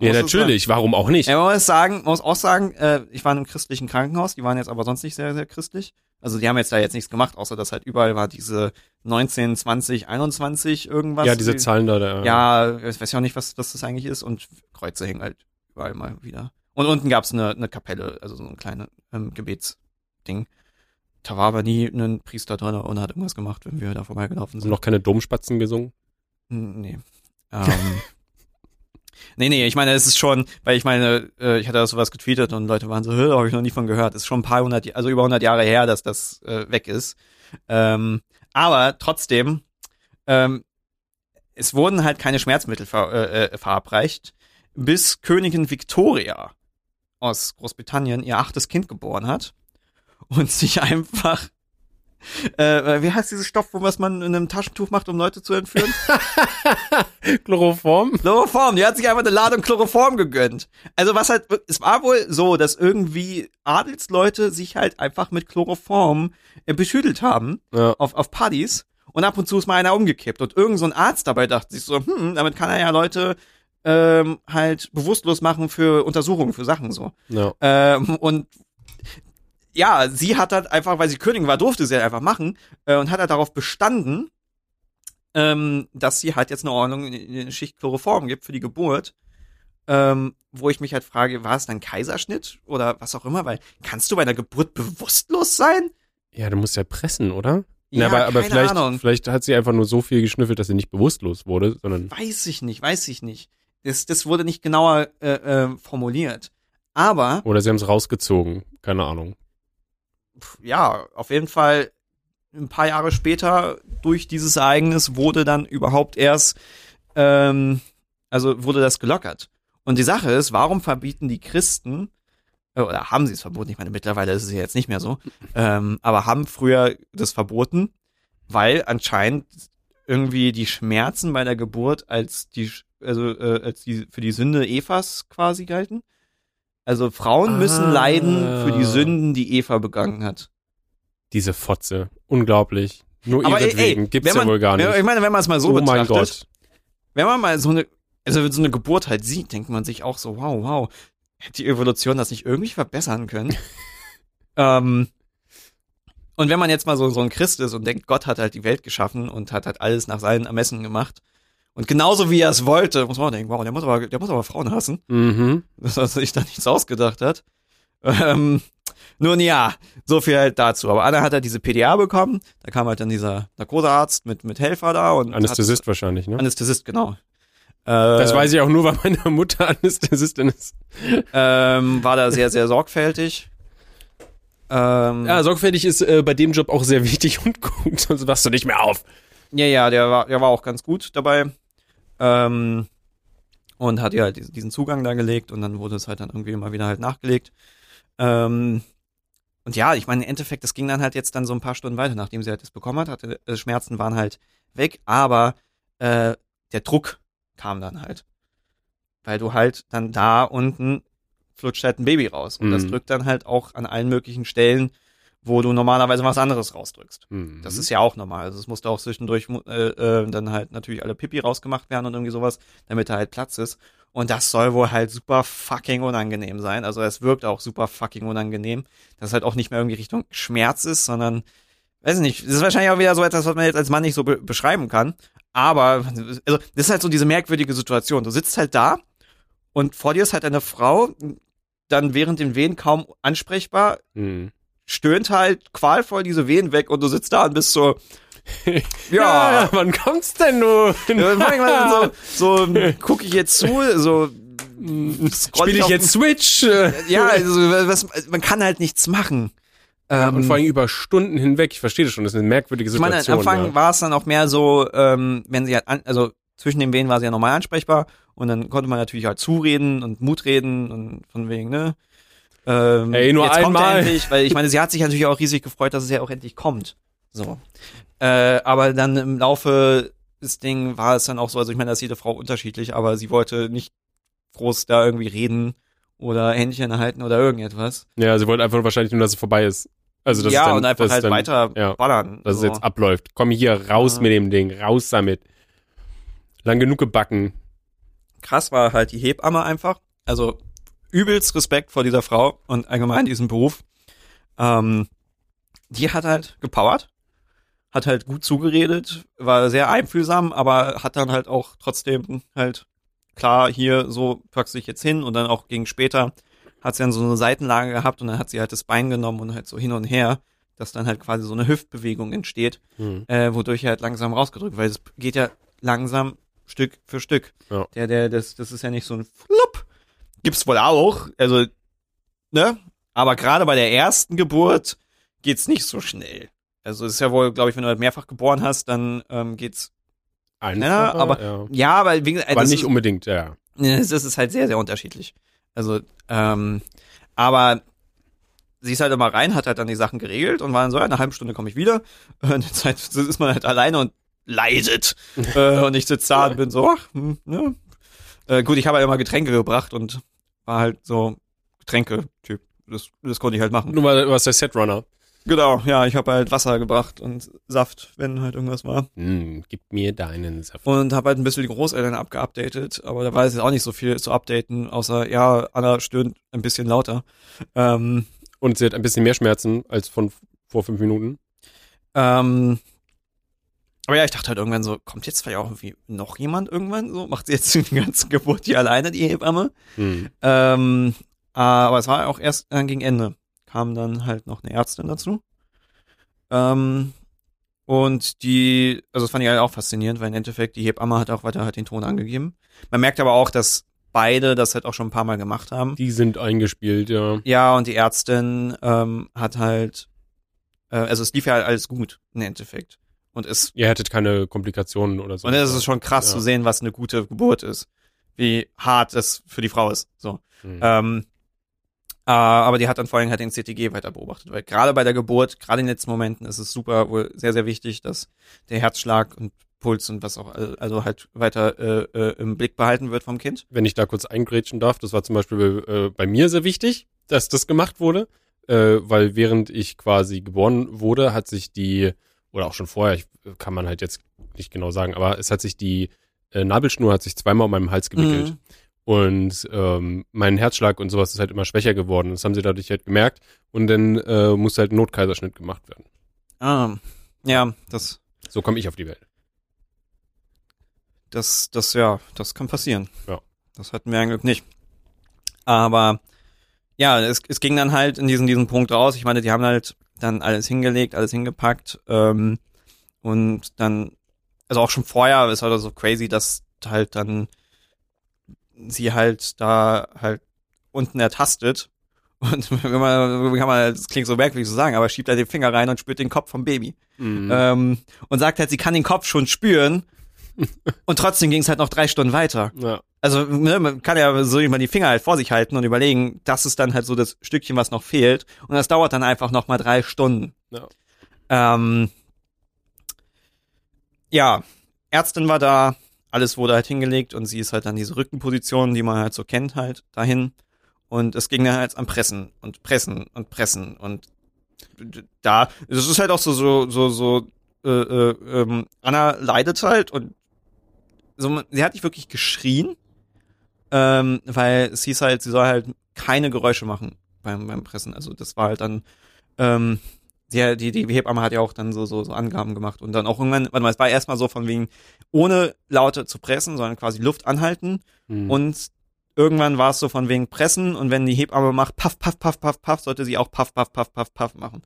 Ja, natürlich, warum auch nicht? Ja, man muss sagen, man muss auch sagen, äh, ich war in einem christlichen Krankenhaus, die waren jetzt aber sonst nicht sehr, sehr christlich. Also die haben jetzt da jetzt nichts gemacht, außer dass halt überall war diese 19, 20, 21 irgendwas. ja, diese Die- Zahlen da, da. Ja, ich weiß ja auch nicht, was, was das eigentlich ist und Kreuze hängen halt überall mal wieder. Und unten gab's eine, eine Kapelle, also so ein kleines ähm, Gebetsding. Da war aber nie ein Priester drin und hat irgendwas gemacht, wenn wir da vorbeigelaufen Und sind. noch keine Domspatzen gesungen. Nee. Ähm, [LAUGHS] nee, nee, ich meine, es ist schon, weil ich meine, äh, ich hatte da sowas getweetet und Leute waren so, habe ich noch nie von gehört. Es ist schon ein paar hundert, also über 100 Jahre her, dass das äh, weg ist. Ähm, aber trotzdem, ähm, es wurden halt keine Schmerzmittel ver äh, äh, verabreicht, bis Königin Victoria aus Großbritannien ihr achtes Kind geboren hat und sich [LAUGHS] einfach äh, wie heißt dieses Stoff, wo was man in einem Taschentuch macht, um Leute zu entführen? [LAUGHS] Chloroform? Chloroform, die hat sich einfach eine Ladung Chloroform gegönnt. Also was halt, es war wohl so, dass irgendwie Adelsleute sich halt einfach mit Chloroform äh, beschüttelt haben Ja. auf, auf Partys und ab und zu ist mal einer umgekippt und irgend so ein Arzt dabei dachte sich so, hm, damit kann er ja Leute ähm, halt bewusstlos machen für Untersuchungen, für Sachen so. ja. Ähm, und ja, sie hat halt einfach, weil sie Königin war, durfte sie halt einfach machen äh, und hat halt darauf bestanden, ähm, dass sie halt jetzt eine Ordnung in, in eine Schicht Chloroform gibt für die Geburt. Ähm, wo ich mich halt frage, war es dann Kaiserschnitt oder was auch immer? Weil kannst du bei einer Geburt bewusstlos sein? Ja, du musst ja pressen, oder? Ja, aber, aber keine vielleicht, Ahnung. vielleicht hat sie einfach nur so viel geschnüffelt, dass sie nicht bewusstlos wurde, sondern Weiß ich nicht, weiß ich nicht. Das, das wurde nicht genauer äh, äh, formuliert. Aber oder sie haben es rausgezogen. Keine Ahnung. Ja, auf jeden Fall ein paar Jahre später durch dieses Ereignis wurde dann überhaupt erst, ähm, also wurde das gelockert. Und die Sache ist, warum verbieten die Christen, äh, oder haben sie es verboten, ich meine, mittlerweile ist es ja jetzt nicht mehr so, ähm, aber haben früher das verboten, weil anscheinend irgendwie die Schmerzen bei der Geburt als die, also äh, als die für die Sünde Evas quasi galten. Also Frauen müssen Ah. leiden für die Sünden, die Eva begangen hat. Diese Fotze. Unglaublich. Nur Aber ihretwegen. ey, Gibt's wenn ja man- wohl gar nicht. Ich meine, wenn man es mal so oh mein betrachtet, Gott. wenn man mal so eine, also so eine Geburt halt sieht, denkt man sich auch so, wow, wow, hätte die Evolution das nicht irgendwie verbessern können? [LAUGHS] ähm, und wenn man jetzt mal so, so ein Christ ist und denkt, Gott hat halt die Welt geschaffen und hat halt alles nach seinen Ermessen gemacht. Und genauso wie er es wollte, muss man auch denken, wow, der muss aber, der muss aber Frauen hassen, Mhm. dass er sich da nichts ausgedacht hat. Ähm, nun ja, so viel halt dazu. Aber Anna hat halt diese PDA bekommen, da kam halt dann dieser Narkosearzt mit, mit Helfer da und Anästhesist wahrscheinlich, ne? Anästhesist, genau. Äh, Das weiß ich auch nur, [LAUGHS] weil meine Mutter Anästhesistin ist. ähm, war da sehr, sehr sorgfältig. Ähm, Ja, sorgfältig ist äh, bei dem Job auch sehr wichtig und gut, [LAUGHS] sonst wachst du nicht mehr auf. ja, ja, der war, der war auch ganz gut dabei. Ähm, und hat ihr halt diesen, Zugang da gelegt und dann wurde es halt dann irgendwie immer wieder halt nachgelegt. Ähm, und ja, ich meine, im Endeffekt, das ging dann halt jetzt dann so ein paar Stunden weiter, nachdem sie halt das bekommen hat, hatte, äh, Schmerzen waren halt weg, aber äh, der Druck kam dann halt. Weil du halt dann da unten flutscht halt ein Baby raus. Und das Mhm. drückt dann halt auch an allen möglichen Stellen, wo du normalerweise was anderes rausdrückst. Mhm. Das ist ja auch normal. Also es musste auch zwischendurch äh, äh, dann halt natürlich alle Pipi rausgemacht werden und irgendwie sowas, damit da halt Platz ist. Und das soll wohl halt super fucking unangenehm sein. Also es wirkt auch super fucking unangenehm, dass halt auch nicht mehr irgendwie Richtung Schmerz ist, sondern, weiß ich nicht, das ist wahrscheinlich auch wieder so etwas, was man jetzt als Mann nicht so be beschreiben kann. Aber, also, das ist halt so diese merkwürdige Situation. Du sitzt halt da und vor dir ist halt eine Frau, dann während den Wehen kaum ansprechbar, Mhm. Stöhnt halt qualvoll diese Wehen weg und du sitzt da und bist so, [LAUGHS] Ja, ja, wann kommt's denn nur? ja so, so [LAUGHS] gucke ich jetzt zu, so scroll Spiele ich auf- jetzt Switch? [LAUGHS] Ja, also was, man kann halt nichts machen. Ja, Ähm, und vor allem über Stunden hinweg. Ich verstehe das schon. Das ist eine merkwürdige ich meine, Situation. am Anfang ja. war es dann auch mehr so, ähm, wenn sie halt, an, also zwischen den Wehen war sie ja normal ansprechbar und dann konnte man natürlich halt zureden und Mut reden und von wegen, ne? Ähm, Ey, nur jetzt kommt er einmal. endlich, weil ich meine, sie hat sich natürlich auch riesig gefreut, dass es ja auch endlich kommt. So. Äh, aber dann im Laufe des Ding war es dann auch so, also ich meine, da ist jede Frau unterschiedlich, aber sie wollte nicht groß da irgendwie reden oder Händchen halten oder irgendetwas. Ja, sie wollte einfach wahrscheinlich nur, dass es vorbei ist. Also, dass ja, es dann, und einfach dass es halt dann, weiter ja, ballern. Dass so. es jetzt abläuft. Komm hier, raus Ja. mit dem Ding, raus damit. Lang genug gebacken. krass war halt die Hebamme einfach. Also übelst Respekt vor dieser Frau und allgemein diesem Beruf. Ähm, die hat halt gepowert, hat halt gut zugeredet, war sehr einfühlsam, aber hat dann halt auch trotzdem halt klar hier so packst du dich jetzt hin und dann auch gegen später hat sie dann so eine Seitenlage gehabt und dann hat sie halt das Bein genommen und halt so hin und her, dass dann halt quasi so eine Hüftbewegung entsteht, Hm. äh, wodurch er halt langsam rausgedrückt, weil es geht ja langsam Stück für Stück. Ja. Der, der, das, das ist ja nicht so ein Flupp. Gibt's wohl auch, also, ne? Aber gerade bei der ersten Geburt geht's nicht so schnell. Also ist ja wohl, glaube ich, wenn du halt mehrfach geboren hast, dann ähm, geht's. Einfacher, aber- ja. Ja, aber gesagt, aber nicht ist, unbedingt, ja. das ist halt sehr, sehr unterschiedlich. Also, ähm, aber sie ist halt immer rein, hat halt dann die Sachen geregelt und war dann so, ja, in einer halben Stunde komme ich wieder. [LAUGHS] Und in der Zeit ist man halt alleine und leidet. [LAUGHS] äh, und ich sitze da und bin so, ach, hm, ne. Äh, gut, ich habe halt immer Getränke gebracht und war halt so Getränke-Typ. Das, das konnte ich halt machen. Du war- du warst der Setrunner. Genau, ja, ich habe halt Wasser gebracht und Saft, wenn halt irgendwas war. Hm, gib mir deinen Saft. Und habe halt ein bisschen die Großeltern abgeupdatet, aber da war es jetzt auch nicht so viel zu updaten, außer, ja, Anna stöhnt ein bisschen lauter. Ähm, Und sie hat ein bisschen mehr Schmerzen als von vor fünf Minuten. ähm, aber ja, ich dachte halt irgendwann so, kommt jetzt vielleicht auch irgendwie noch jemand irgendwann so? Macht sie jetzt [LAUGHS] die ganze Geburt die alleine, die Hebamme? Hm. Ähm, aber es war auch erst dann gegen Ende. Kam dann halt noch eine Ärztin dazu. Ähm, und die, also das fand ich halt auch faszinierend, weil im Endeffekt die Hebamme hat auch weiter halt den Ton angegeben. Man merkt aber auch, dass beide das halt auch schon ein paar Mal gemacht haben. Die sind eingespielt, ja. Ja, und die Ärztin ähm, hat halt, äh, also es lief ja alles gut im Endeffekt. Und es, Ihr hättet keine Komplikationen oder so. und es ist schon krass Ja. zu sehen, was eine gute Geburt ist. Wie hart es für die Frau ist. So. Hm. Ähm, äh, aber die hat dann vor allem halt den CTG weiter beobachtet, weil gerade bei der Geburt, gerade in den letzten Momenten, ist es super, wohl sehr, sehr wichtig, dass der Herzschlag und Puls und was auch, also halt weiter äh, äh, im Blick behalten wird vom Kind. Wenn ich da kurz eingrätschen darf, das war zum Beispiel äh, bei mir sehr wichtig, dass das gemacht wurde, äh, weil während ich quasi geboren wurde, hat sich die, oder auch schon vorher, ich, kann man halt jetzt nicht genau sagen, aber es hat sich die äh, Nabelschnur hat sich zweimal um meinem Hals gewickelt. Mhm. Und ähm, mein Herzschlag und sowas ist halt immer schwächer geworden. Das haben sie dadurch halt gemerkt. Und dann äh, musste halt ein Notkaiserschnitt gemacht werden. Ah, ja, das, So komme ich auf die Welt. das, das, ja, das kann passieren. Ja. Das hatten wir eigentlich nicht. Aber ja, es, es ging dann halt in diesen, diesen Punkt raus. Ich meine, die haben halt dann alles hingelegt, alles hingepackt. Ähm, und dann, also auch schon vorher, ist halt so crazy, dass halt dann sie halt da halt unten ertastet. Und [LAUGHS] wenn man, kann man, das klingt so merkwürdig zu sagen, aber schiebt halt den Finger rein und spürt den Kopf vom Baby. Mhm. Ähm, und sagt halt, sie kann den Kopf schon spüren. Und trotzdem ging es halt noch drei Stunden weiter. ja. Also ne, man kann ja so immer die Finger halt vor sich halten und überlegen, das ist dann halt so das Stückchen, was noch fehlt. Und das dauert dann einfach noch mal drei Stunden. Ja. Ähm, ja, Ärztin war da, alles wurde halt hingelegt und sie ist halt an diese Rückenposition, die man halt so kennt, halt dahin. Und es ging dann halt am Pressen und Pressen und Pressen und da, es ist halt auch so, so, so, so, äh, äh, ähm, Anna leidet halt und so, sie hat nicht wirklich geschrien, ähm, weil es hieß halt, sie soll halt keine Geräusche machen beim, beim Pressen. Also das war halt dann, ähm, die, die, die Hebamme hat ja auch dann so, so, so Angaben gemacht und dann auch irgendwann, warte mal, es war erstmal so von wegen, ohne Laute zu pressen, sondern quasi Luft anhalten Mhm. und irgendwann war es so von wegen pressen und wenn die Hebamme macht, paff, paff, paff, paff, paff, sollte sie auch paff, paff, paff, paff, paff machen.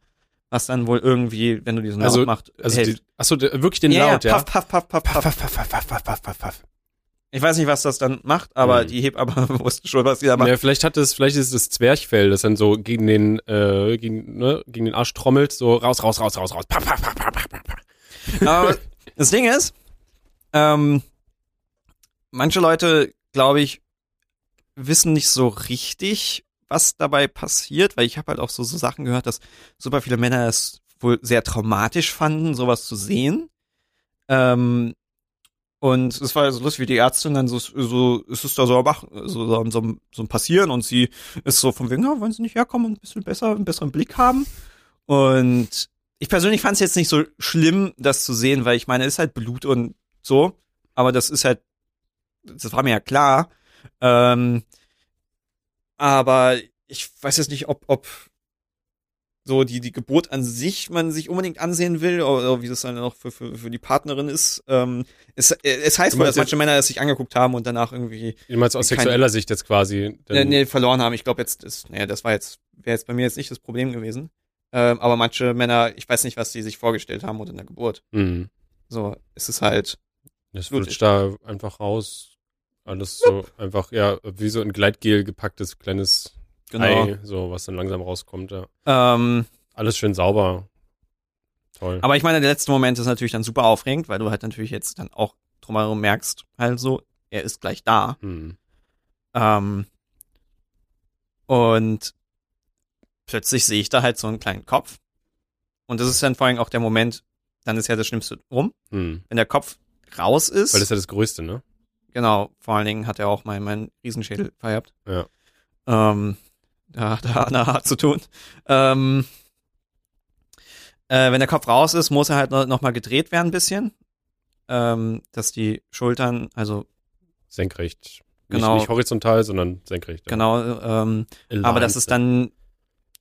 Was dann wohl irgendwie, wenn du diesen Laut Also- machst, Also, hilft. die, achso, der, wirklich den ja, Laut, ja, paff, paff, paff, paff, paff. paff, paff, paff, paff, paff, paff, paff. Ich weiß nicht, was das dann macht, aber Mhm. die Hebamme [LAUGHS] wusste schon, was sie da macht. Ja, vielleicht hat es, vielleicht ist es das Zwerchfell, das dann so gegen den, äh, gegen, ne, gegen den Arsch trommelt, so raus, raus, raus, raus, raus. Paff, paff, paff, paff, paff, paff. Aber [LAUGHS] das Ding ist, ähm, manche Leute, glaube ich, wissen nicht so richtig, was dabei passiert, weil ich habe halt auch so, so Sachen gehört, dass super viele Männer es wohl sehr traumatisch fanden, sowas zu sehen. Ähm, und es war so lustig, wie die Ärztin dann so, so es ist da so, so, so, so, so ein Passieren und sie ist so von wegen, ja, wollen Sie nicht herkommen und ein bisschen besser, einen besseren Blick haben? Und ich persönlich fand es jetzt nicht so schlimm, das zu sehen, weil ich meine, es ist halt Blut und so, aber das ist halt das war mir ja klar. Ähm, aber ich weiß jetzt nicht, ob, ob so die, die Geburt an sich man sich unbedingt ansehen will oder, oder wie das dann auch für, für, für die Partnerin ist. Ähm, es, es heißt wohl, dass manche Männer es sich angeguckt haben und danach irgendwie Du meinst aus sexueller Sicht jetzt quasi. äh, nee, verloren haben. Ich glaube jetzt, das, naja, das war jetzt, wäre jetzt bei mir jetzt nicht das Problem gewesen. Ähm, aber manche Männer, ich weiß nicht, was die sich vorgestellt haben unter der Geburt. Mhm. So, es ist halt, Das Gut. flutscht da einfach raus. Alles so einfach, ja, wie so in Gleitgel gepacktes kleines genau. Ei, so was dann langsam rauskommt, ja. Ähm, Alles schön sauber. Toll. aber ich meine, der letzte Moment ist natürlich dann super aufregend, weil du halt natürlich jetzt dann auch drumherum merkst, halt so, er ist gleich da. Hm. Ähm, und plötzlich sehe ich da halt so einen kleinen Kopf. Und das ist dann vor allem auch der Moment, dann ist ja das Schlimmste rum. Hm. Wenn der Kopf raus ist, Weil das ist ja das Größte, ne? Genau, vor allen Dingen hat er auch meinen mein Riesenschädel vererbt. Ja. Ähm, da hat er Anna hart zu tun. Ähm, äh, wenn der Kopf raus ist, muss er halt noch, noch mal gedreht werden ein bisschen. Ähm, dass die Schultern, also Senkrecht. Genau. Nicht, nicht horizontal, sondern senkrecht. ja. genau, ähm, Aligned. Aber das ist dann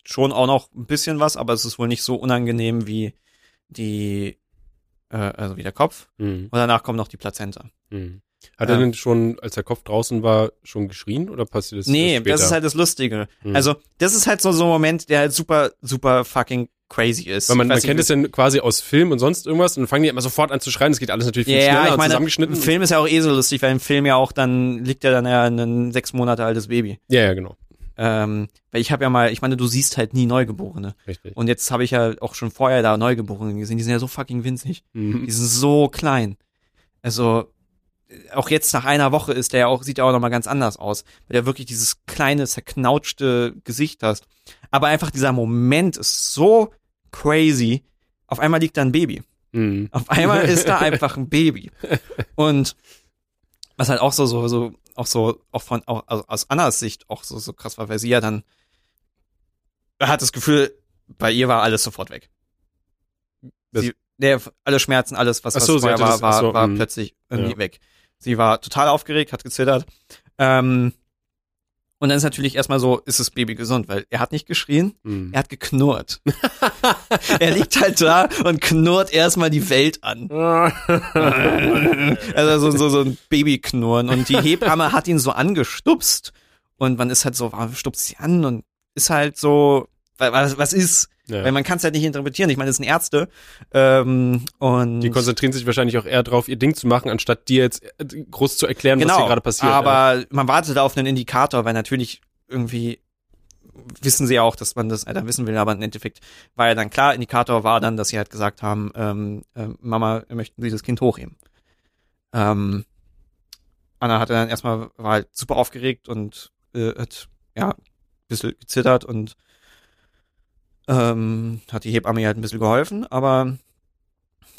schon auch noch ein bisschen was, aber es ist wohl nicht so unangenehm wie die, äh, also wie der Kopf. Hm. Und danach kommt noch die Plazenta. Hm. Hat er Ähm. denn schon, als der Kopf draußen war, schon geschrien oder passiert das nee, später? das ist halt das Lustige. Hm. Also, das ist halt so, so ein Moment, der halt super, super fucking crazy ist. Weil man, man kennt es ja quasi aus Film und sonst irgendwas und dann fangen die immer sofort an zu schreien. Das geht alles natürlich viel Ja, schneller ich meine, zusammengeschnitten. im Film ist ja auch eh so lustig, weil im Film ja auch dann liegt ja dann ja ein sechs Monate altes Baby. Ja, ja, genau. Ähm, weil ich habe ja mal, ich meine, du siehst halt nie Neugeborene. Richtig. Und jetzt habe ich ja auch schon vorher da Neugeborene gesehen, die sind ja so fucking winzig. Mhm. Die sind so klein. Also auch jetzt nach einer Woche ist der ja auch sieht er auch noch mal ganz anders aus, weil der wirklich dieses kleine zerknautschte Gesicht hast. Aber einfach dieser Moment ist so crazy. Auf einmal liegt da ein Baby. Mhm. Auf einmal [LAUGHS] ist da einfach ein Baby. Und was halt auch so so so auch so auch von auch also aus Annas Sicht auch so so krass war, weil sie ja dann hat das Gefühl, bei ihr war alles sofort weg. Sie, nee, alle Schmerzen, alles, was, was so, sie vorher war, das- war, so, war mm. plötzlich irgendwie Ja. weg. Sie war total aufgeregt, hat gezittert. Ähm, und dann ist natürlich erstmal so, ist das Baby gesund, weil er hat nicht geschrien, Mhm. er hat geknurrt. er liegt halt da und knurrt erstmal die Welt an. [LAUGHS] Also so, so, so ein Babyknurren. Und die Hebamme hat ihn so angestupst. Und man ist halt so, warum stupst sie an? Und ist halt so, was, was ist? Ja. Weil man kann es halt nicht interpretieren. Ich meine, das sind Ärzte. Ähm, und Die konzentrieren sich wahrscheinlich auch eher drauf, ihr Ding zu machen, anstatt dir jetzt äh, groß zu erklären, was genau, hier gerade passiert. ja. aber man wartet auf einen Indikator, weil natürlich irgendwie wissen sie ja auch, dass man das Alter wissen will, aber im Endeffekt war ja dann klar, Indikator war dann, dass sie halt gesagt haben, ähm, ähm, Mama, möchten Sie das Kind hochheben? Ähm, Anna hatte dann erstmal, war halt super aufgeregt und äh, hat, ja, ein bisschen gezittert und ähm, hat die Hebamme ihr halt ein bisschen geholfen, aber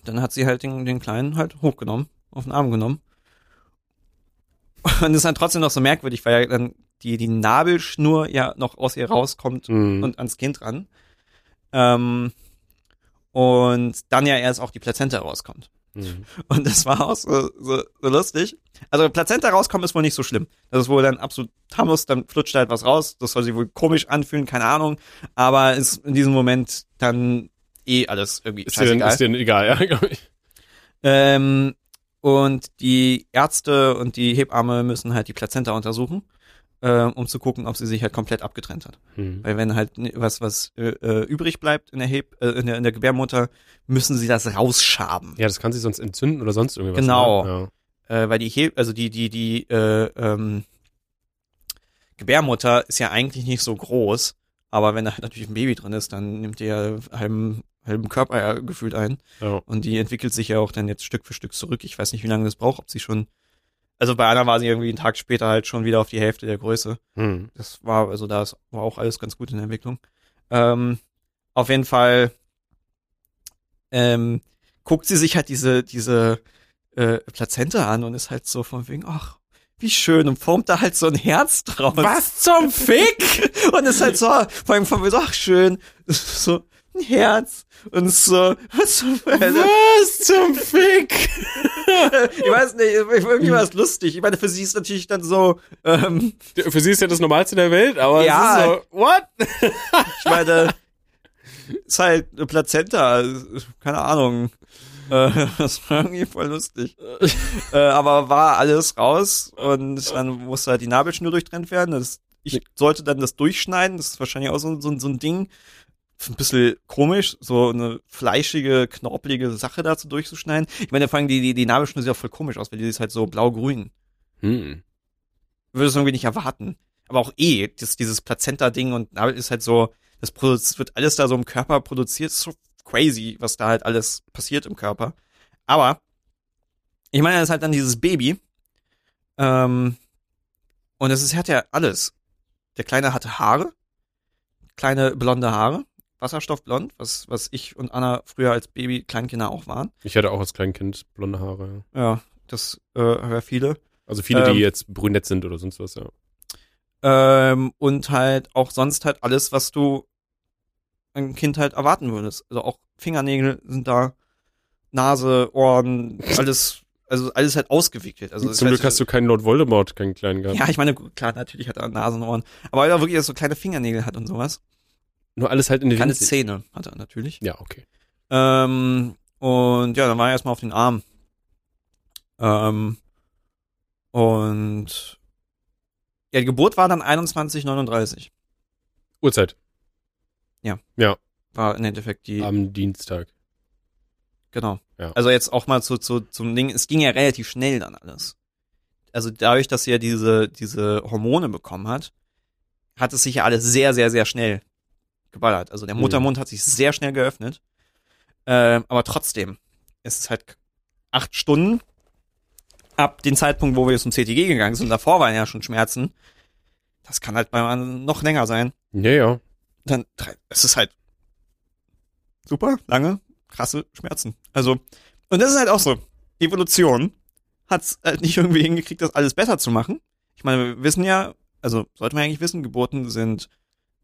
dann hat sie halt den, den Kleinen halt hochgenommen, auf den Arm genommen. Und es ist dann trotzdem noch so merkwürdig, weil ja dann die, die Nabelschnur ja noch aus ihr rauskommt Mhm. und ans Kind ran. Ähm, und dann ja erst auch die Plazenta rauskommt. Mhm. Und das war auch so, so, so lustig. Also Plazenta rauskommen ist wohl nicht so schlimm. Das ist wohl dann absolut harmlos, dann flutscht halt was raus. Das soll sich wohl komisch anfühlen, keine Ahnung. Aber ist in diesem Moment dann eh alles irgendwie Ist dir, scheißegal. ist dir denn egal, ja, glaube ich. Ähm, und die Ärzte und die Hebamme müssen halt die Plazenta untersuchen, äh, um zu gucken, ob sie sich halt komplett abgetrennt hat. Mhm. Weil wenn halt was was äh, äh, übrig bleibt in der Heb äh, in der in der Gebärmutter, müssen sie das rausschaben. Ja, das kann sich sonst entzünden oder sonst irgendwas. Genau. Ne? Äh, weil die Heb also die die die äh, ähm, Gebärmutter ist ja eigentlich nicht so groß, aber wenn da halt natürlich ein Baby drin ist, dann nimmt die ja halben halben Körper ja gefühlt ein. Ja. ja. Und die entwickelt sich ja auch dann jetzt Stück für Stück zurück. Ich weiß nicht, wie lange das braucht, ob sie schon. Also bei Anna war sie irgendwie einen Tag später halt schon wieder auf die Hälfte der Größe. Mhm. Das war, also da war auch alles ganz gut in der Entwicklung. Ähm, auf jeden Fall ähm, guckt sie sich halt diese, diese äh, Plazenta an und ist halt so von wegen, ach, wie schön, und formt da halt so ein Herz draus. Was zum [LAUGHS] Fick? Und ist halt so, vor allem von wegen, ach schön, [LAUGHS] so, ein Herz und so, was zum? Was zum Fick? [LAUGHS] Ich weiß nicht, irgendwie war es lustig. Ich meine, für sie ist natürlich dann so, ähm, Für sie ist ja das Normalste der Welt, aber Ja. es ist so, what? ich meine, ist halt eine Plazenta, keine Ahnung. Äh, Das war irgendwie voll lustig. äh, aber war alles raus und dann musste halt die Nabelschnur durchtrennt werden. Das, ich sollte dann das durchschneiden. Das ist wahrscheinlich auch so, so, so ein Ding. Ein bisschen komisch, so eine fleischige, knorpelige Sache dazu durchzuschneiden. Ich meine, vor allem die, die, die Nabelschnur sieht auch voll komisch aus, weil die ist halt so blau-grün. Hm. Würde es irgendwie nicht erwarten. Aber auch eh, das, dieses Plazenta-Ding und Nabel ist halt so, das produz wird alles da so im Körper produziert. Ist so crazy, was da halt alles passiert im Körper. Aber, ich meine, das ist halt dann dieses Baby. Ähm, und es ist, hat ja alles. Der Kleine hatte Haare. Kleine blonde Haare. Wasserstoffblond, was, was ich und Anna früher als Baby, Kleinkinder auch waren. Ich hatte auch als Kleinkind blonde Haare. ja. Das äh, haben ja viele. Also viele, Ähm. die jetzt brünett sind oder sonst was, ja. Ähm, und halt auch sonst halt alles, was du ein Kind halt erwarten würdest. Also auch Fingernägel sind da, Nase, Ohren, [LAUGHS] alles, also alles halt ausgewickelt. Also Zum Glück hast du keinen Lord Voldemort, keinen kleinen gehabt. Ja, ich meine, klar, natürlich hat er Nase und Ohren. Aber er wirklich so kleine Fingernägel hat und sowas. Nur alles halt in den Keine winzig. Zähne hat er natürlich. Ja, okay. Ähm, und ja, dann war er erstmal auf den Arm. Ähm, und ja, die Geburt war dann 21,39. Uhrzeit. War im Endeffekt die, Am Dienstag. genau. Ja. Also jetzt auch mal zu, zu, zum Ding, es ging ja relativ schnell dann alles. Also dadurch, dass sie ja diese, diese Hormone bekommen hat, hat es sich ja alles sehr, sehr, sehr schnell geballert. Also der Mhm. Muttermund hat sich sehr schnell geöffnet. Ähm, aber trotzdem, es ist halt acht Stunden ab dem Zeitpunkt, wo wir zum CTG gegangen sind. Davor waren ja schon Schmerzen. Das kann halt bei einem noch länger sein. Ja, ja. Dann, es ist halt super lange, krasse Schmerzen. Also, und das ist halt auch so. Evolution hat's halt nicht irgendwie hingekriegt, das alles besser zu machen. Ich meine, wir wissen ja, also sollte man eigentlich wissen, Geburten sind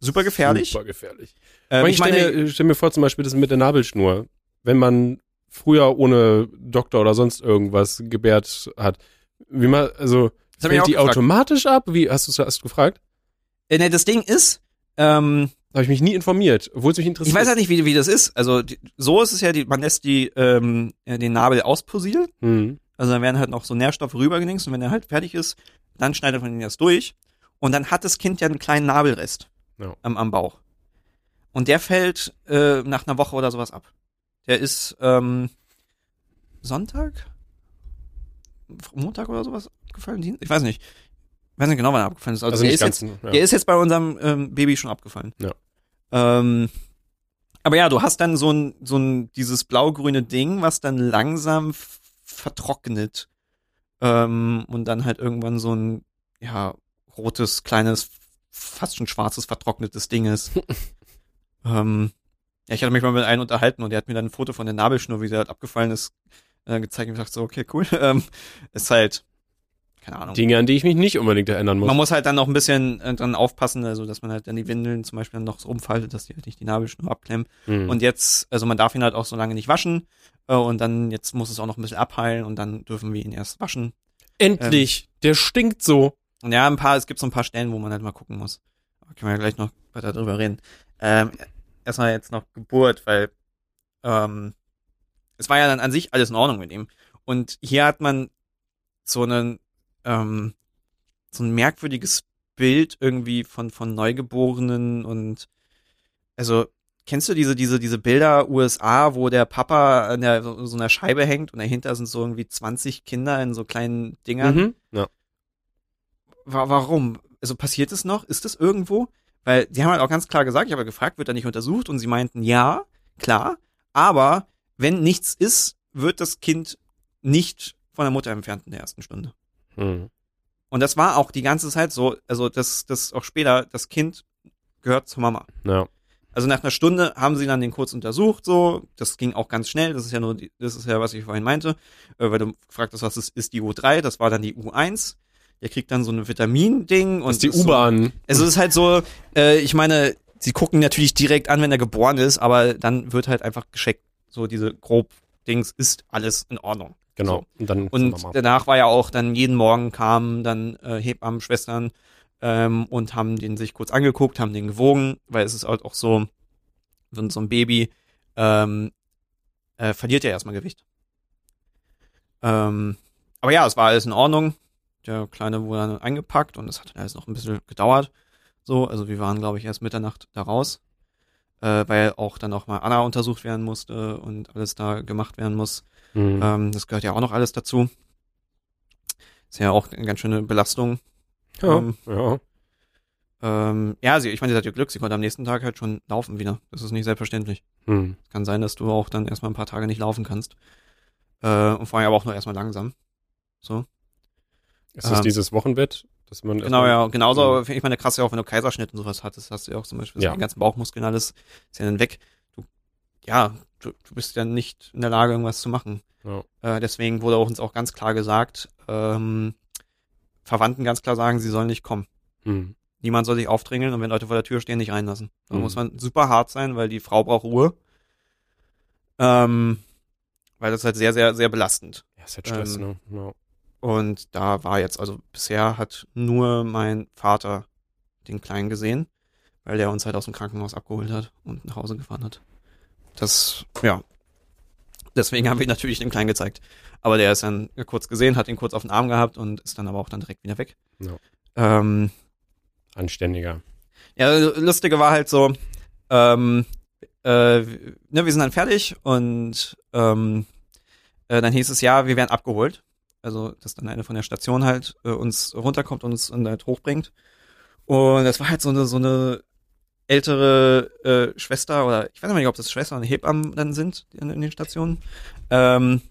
super gefährlich. Super gefährlich. Ähm, ich meine, stell, mir, stell mir vor, zum Beispiel das mit der Nabelschnur. Wenn man früher ohne Doktor oder sonst irgendwas gebärt hat, wie man, also, das fällt die gefragt. automatisch ab? Wie, hast du hast du gefragt? Äh, ne, das Ding ist, ähm, Habe ich mich nie informiert, obwohl es mich interessiert. ich weiß halt nicht, wie, wie das ist. Also die, so ist es ja, die, man lässt die, ähm, äh, den Nabel ausposieren. Hm. Also dann werden halt noch so Nährstoffe rübergelinkt und wenn er halt fertig ist, dann schneidet man ihn erst durch. Und dann hat das Kind ja einen kleinen Nabelrest Ja. am, am Bauch. Und der fällt äh, nach einer Woche oder sowas ab. Der ist ähm, Sonntag? Montag oder sowas abgefallen? Ich weiß nicht. Ich weiß nicht genau, wann er abgefallen ist. Also, Also der, ist ganz. jetzt, ja. der ist jetzt bei unserem ähm, Baby schon abgefallen. Ja. Ähm, aber ja, du hast dann so ein, so ein, dieses blau-grüne Ding, was dann langsam vertrocknet. Ähm, und dann halt irgendwann so ein, ja, rotes, kleines, fast schon schwarzes, vertrocknetes Ding ist. [LAUGHS] ähm, ja, ich hatte mich mal mit einem unterhalten und der hat mir dann ein Foto von der Nabelschnur, wie sie halt abgefallen ist, äh, gezeigt und ich dachte so, okay, cool. [LAUGHS] Ähm, ist halt, keine Ahnung. Dinge, an die ich mich nicht unbedingt erinnern muss. Man muss halt dann noch ein bisschen äh, dran aufpassen, also dass man halt dann die Windeln zum Beispiel dann noch so rumfaltet, dass die halt nicht die Nabelschnur abklemmen. Hm. Und jetzt, also man darf ihn halt auch so lange nicht waschen äh, und dann jetzt muss es auch noch ein bisschen abheilen und dann dürfen wir ihn erst waschen. Endlich! der stinkt so. Ja, ein paar, es gibt so ein paar Stellen, wo man halt mal gucken muss. Aber können wir ja gleich noch weiter drüber reden. Ähm, erstmal jetzt noch Geburt, weil ähm, es war ja dann an sich alles in Ordnung mit ihm. Und hier hat man so einen ähm, so ein merkwürdiges Bild irgendwie von von Neugeborenen und also kennst du diese diese diese Bilder USA, wo der Papa an der so, so einer Scheibe hängt und dahinter sind so irgendwie 20 Kinder in so kleinen Dingern Mhm. Ja. Wa warum? Also passiert es noch? Ist es irgendwo? Weil die haben halt auch ganz klar gesagt, ich habe gefragt, wird er nicht untersucht? Und sie meinten, ja, klar, aber wenn nichts ist, wird das Kind nicht von der Mutter entfernt in der ersten Stunde. Hm. Und das war auch die ganze Zeit so, also das, das auch später, das Kind gehört zur Mama. Ja. Also nach einer Stunde haben sie dann den kurz untersucht, so. Das ging auch ganz schnell. Das ist ja nur, die, das ist ja, was ich vorhin meinte, äh, weil du gefragt hast, was ist, ist die U3? Das war dann die U1. Der kriegt dann so ein Vitamin-Ding Das und ist die ist so, U-Bahn. also es ist halt so, äh, ich meine, sie gucken natürlich direkt an, wenn er geboren ist, aber dann wird halt einfach gescheckt, so diese grob Dings ist alles in Ordnung. Genau. Und dann Und danach war ja auch dann jeden Morgen kamen dann äh, Hebammen, Schwestern ähm, und haben den sich kurz angeguckt, haben den gewogen, weil es ist halt auch so, so so ein Baby ähm, äh, verliert ja erstmal Gewicht. Ähm, aber ja, es war alles in Ordnung. Der Kleine wurde dann eingepackt und es hat dann alles noch ein bisschen gedauert. So, also wir waren, glaube ich, erst Mitternacht da raus, äh, weil auch dann auch mal Anna untersucht werden musste und alles da gemacht werden muss. Mhm. Ähm, das gehört ja auch noch alles dazu. Ist ja auch eine ganz schöne Belastung. ja, ähm, ja. Ähm, ja, sie, ich meine, sie hat ja Glück, sie konnte am nächsten Tag halt schon laufen wieder. Das ist nicht selbstverständlich. Mhm. Kann sein, dass du auch dann erstmal ein paar Tage nicht laufen kannst. Äh, und vor allem aber auch nur erstmal langsam. So. Ist das Ähm, dieses Wochenbett, dass man Genau, ja. Genauso, finde ich meine krass ja auch, wenn du Kaiserschnitt und sowas hattest, hast du ja auch zum Beispiel Ja. die ganzen Bauchmuskeln alles, ist ja dann weg. Du, ja, du, du bist ja nicht in der Lage, irgendwas zu machen. Ja. Äh, deswegen wurde auch uns auch ganz klar gesagt, ähm, Verwandten ganz klar sagen, sie sollen nicht kommen. Mhm. Niemand soll sich aufdrängeln und wenn Leute vor der Tür stehen, nicht reinlassen. Da Mhm. muss man super hart sein, weil die Frau braucht Ruhe. Ähm, weil das ist halt sehr, sehr, sehr belastend. Ja, ist halt Stress, Ähm, ne? Ja. Und da war jetzt, also bisher hat nur mein Vater den Kleinen gesehen, weil der uns halt aus dem Krankenhaus abgeholt hat und nach Hause gefahren hat. Das, ja. Deswegen haben wir ihn natürlich dem Kleinen gezeigt. Aber der ist dann kurz gesehen, hat ihn kurz auf den Arm gehabt und ist dann aber auch dann direkt wieder weg. Ja. Ähm, Anständiger. ja, lustige war halt so, ähm, äh, ne, wir sind dann fertig und ähm, äh, dann hieß es ja, wir werden abgeholt. Also, dass dann eine von der Station halt äh, uns runterkommt und uns dann halt hochbringt. Und das war halt so eine, so eine ältere äh, Schwester oder ich weiß nicht, ob das Schwester oder Hebammen dann sind in, in den Stationen. Ähm,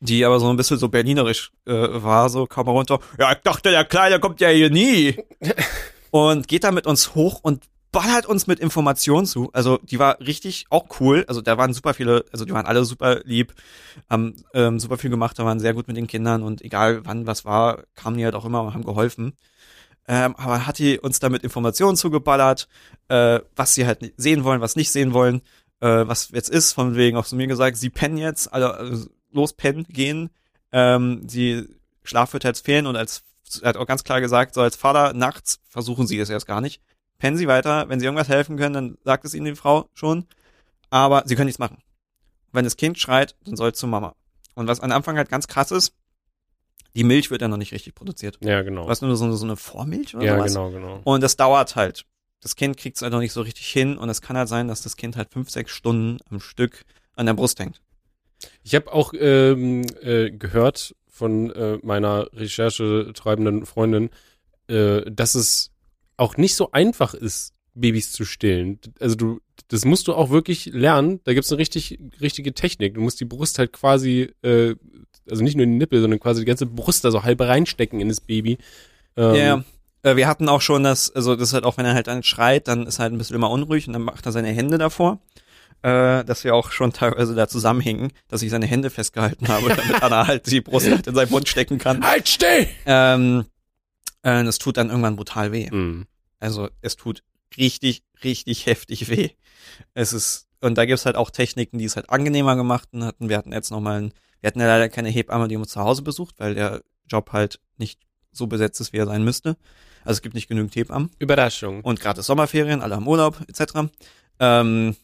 die aber so ein bisschen so berlinerisch äh, war, so kam er runter, ja, ich dachte, der Kleine kommt ja hier nie. [LAUGHS] und geht da mit uns hoch und ballert uns mit Informationen zu. Also die war richtig auch cool. Also da waren super viele, also die waren alle super lieb, haben ähm, super viel gemacht, da waren sehr gut mit den Kindern und egal wann was war, kamen die halt auch immer und haben geholfen. Ähm, aber hat die uns da mit Informationen zugeballert, äh, was sie halt sehen wollen, was nicht sehen wollen, äh, was jetzt ist, von wegen auch zu mir gesagt, sie pennen jetzt, alle also los pennen gehen, ähm, die Schlaf wird jetzt fehlen und als hat auch ganz klar gesagt, so als Vater nachts versuchen sie es erst gar nicht. Pennen sie weiter, wenn sie irgendwas helfen können, dann sagt es ihnen die Frau schon, aber sie können nichts machen. Wenn das Kind schreit, dann soll es zur Mama. Und was am Anfang halt ganz krass ist, die Milch wird ja noch nicht richtig produziert. Ja, genau. Du hast nur so eine, so eine Vormilch oder ja, sowas. genau, genau. Und das dauert halt. Das Kind kriegt es halt noch nicht so richtig hin und es kann halt sein, dass das Kind halt fünf, sechs Stunden am Stück an der Brust hängt. Ich habe auch ähm, äh, gehört von äh, meiner Recherche treibenden Freundin, äh, dass es auch nicht so einfach ist, Babys zu stillen. Also du, das musst du auch wirklich lernen. Da gibt's eine richtig, richtige Technik. Du musst die Brust halt quasi, äh, also nicht nur in den Nippel, sondern quasi die ganze Brust da so halb reinstecken in das Baby. Ähm, Ja, äh, wir hatten auch schon das, also das ist halt auch, wenn er halt dann schreit, dann ist er halt ein bisschen immer unruhig und dann macht er seine Hände davor. Äh, dass wir auch schon teilweise da zusammenhängen, dass ich seine Hände festgehalten habe, [LAUGHS] damit Anna halt die Brust halt in seinen Mund stecken kann. Halt still! Ähm, äh, das tut dann irgendwann brutal weh. Mhm. Also es tut richtig, richtig heftig weh. Es ist, und da gibt's halt auch Techniken, die es halt angenehmer gemacht hatten. Wir hatten jetzt nochmal ein, wir hatten ja leider keine Hebamme, die uns zu Hause besucht, weil der Job halt nicht so besetzt ist, wie er sein müsste. Also es gibt nicht genügend Hebammen. Überraschung. Und gerade Sommerferien, alle haben Urlaub, etc. Ähm,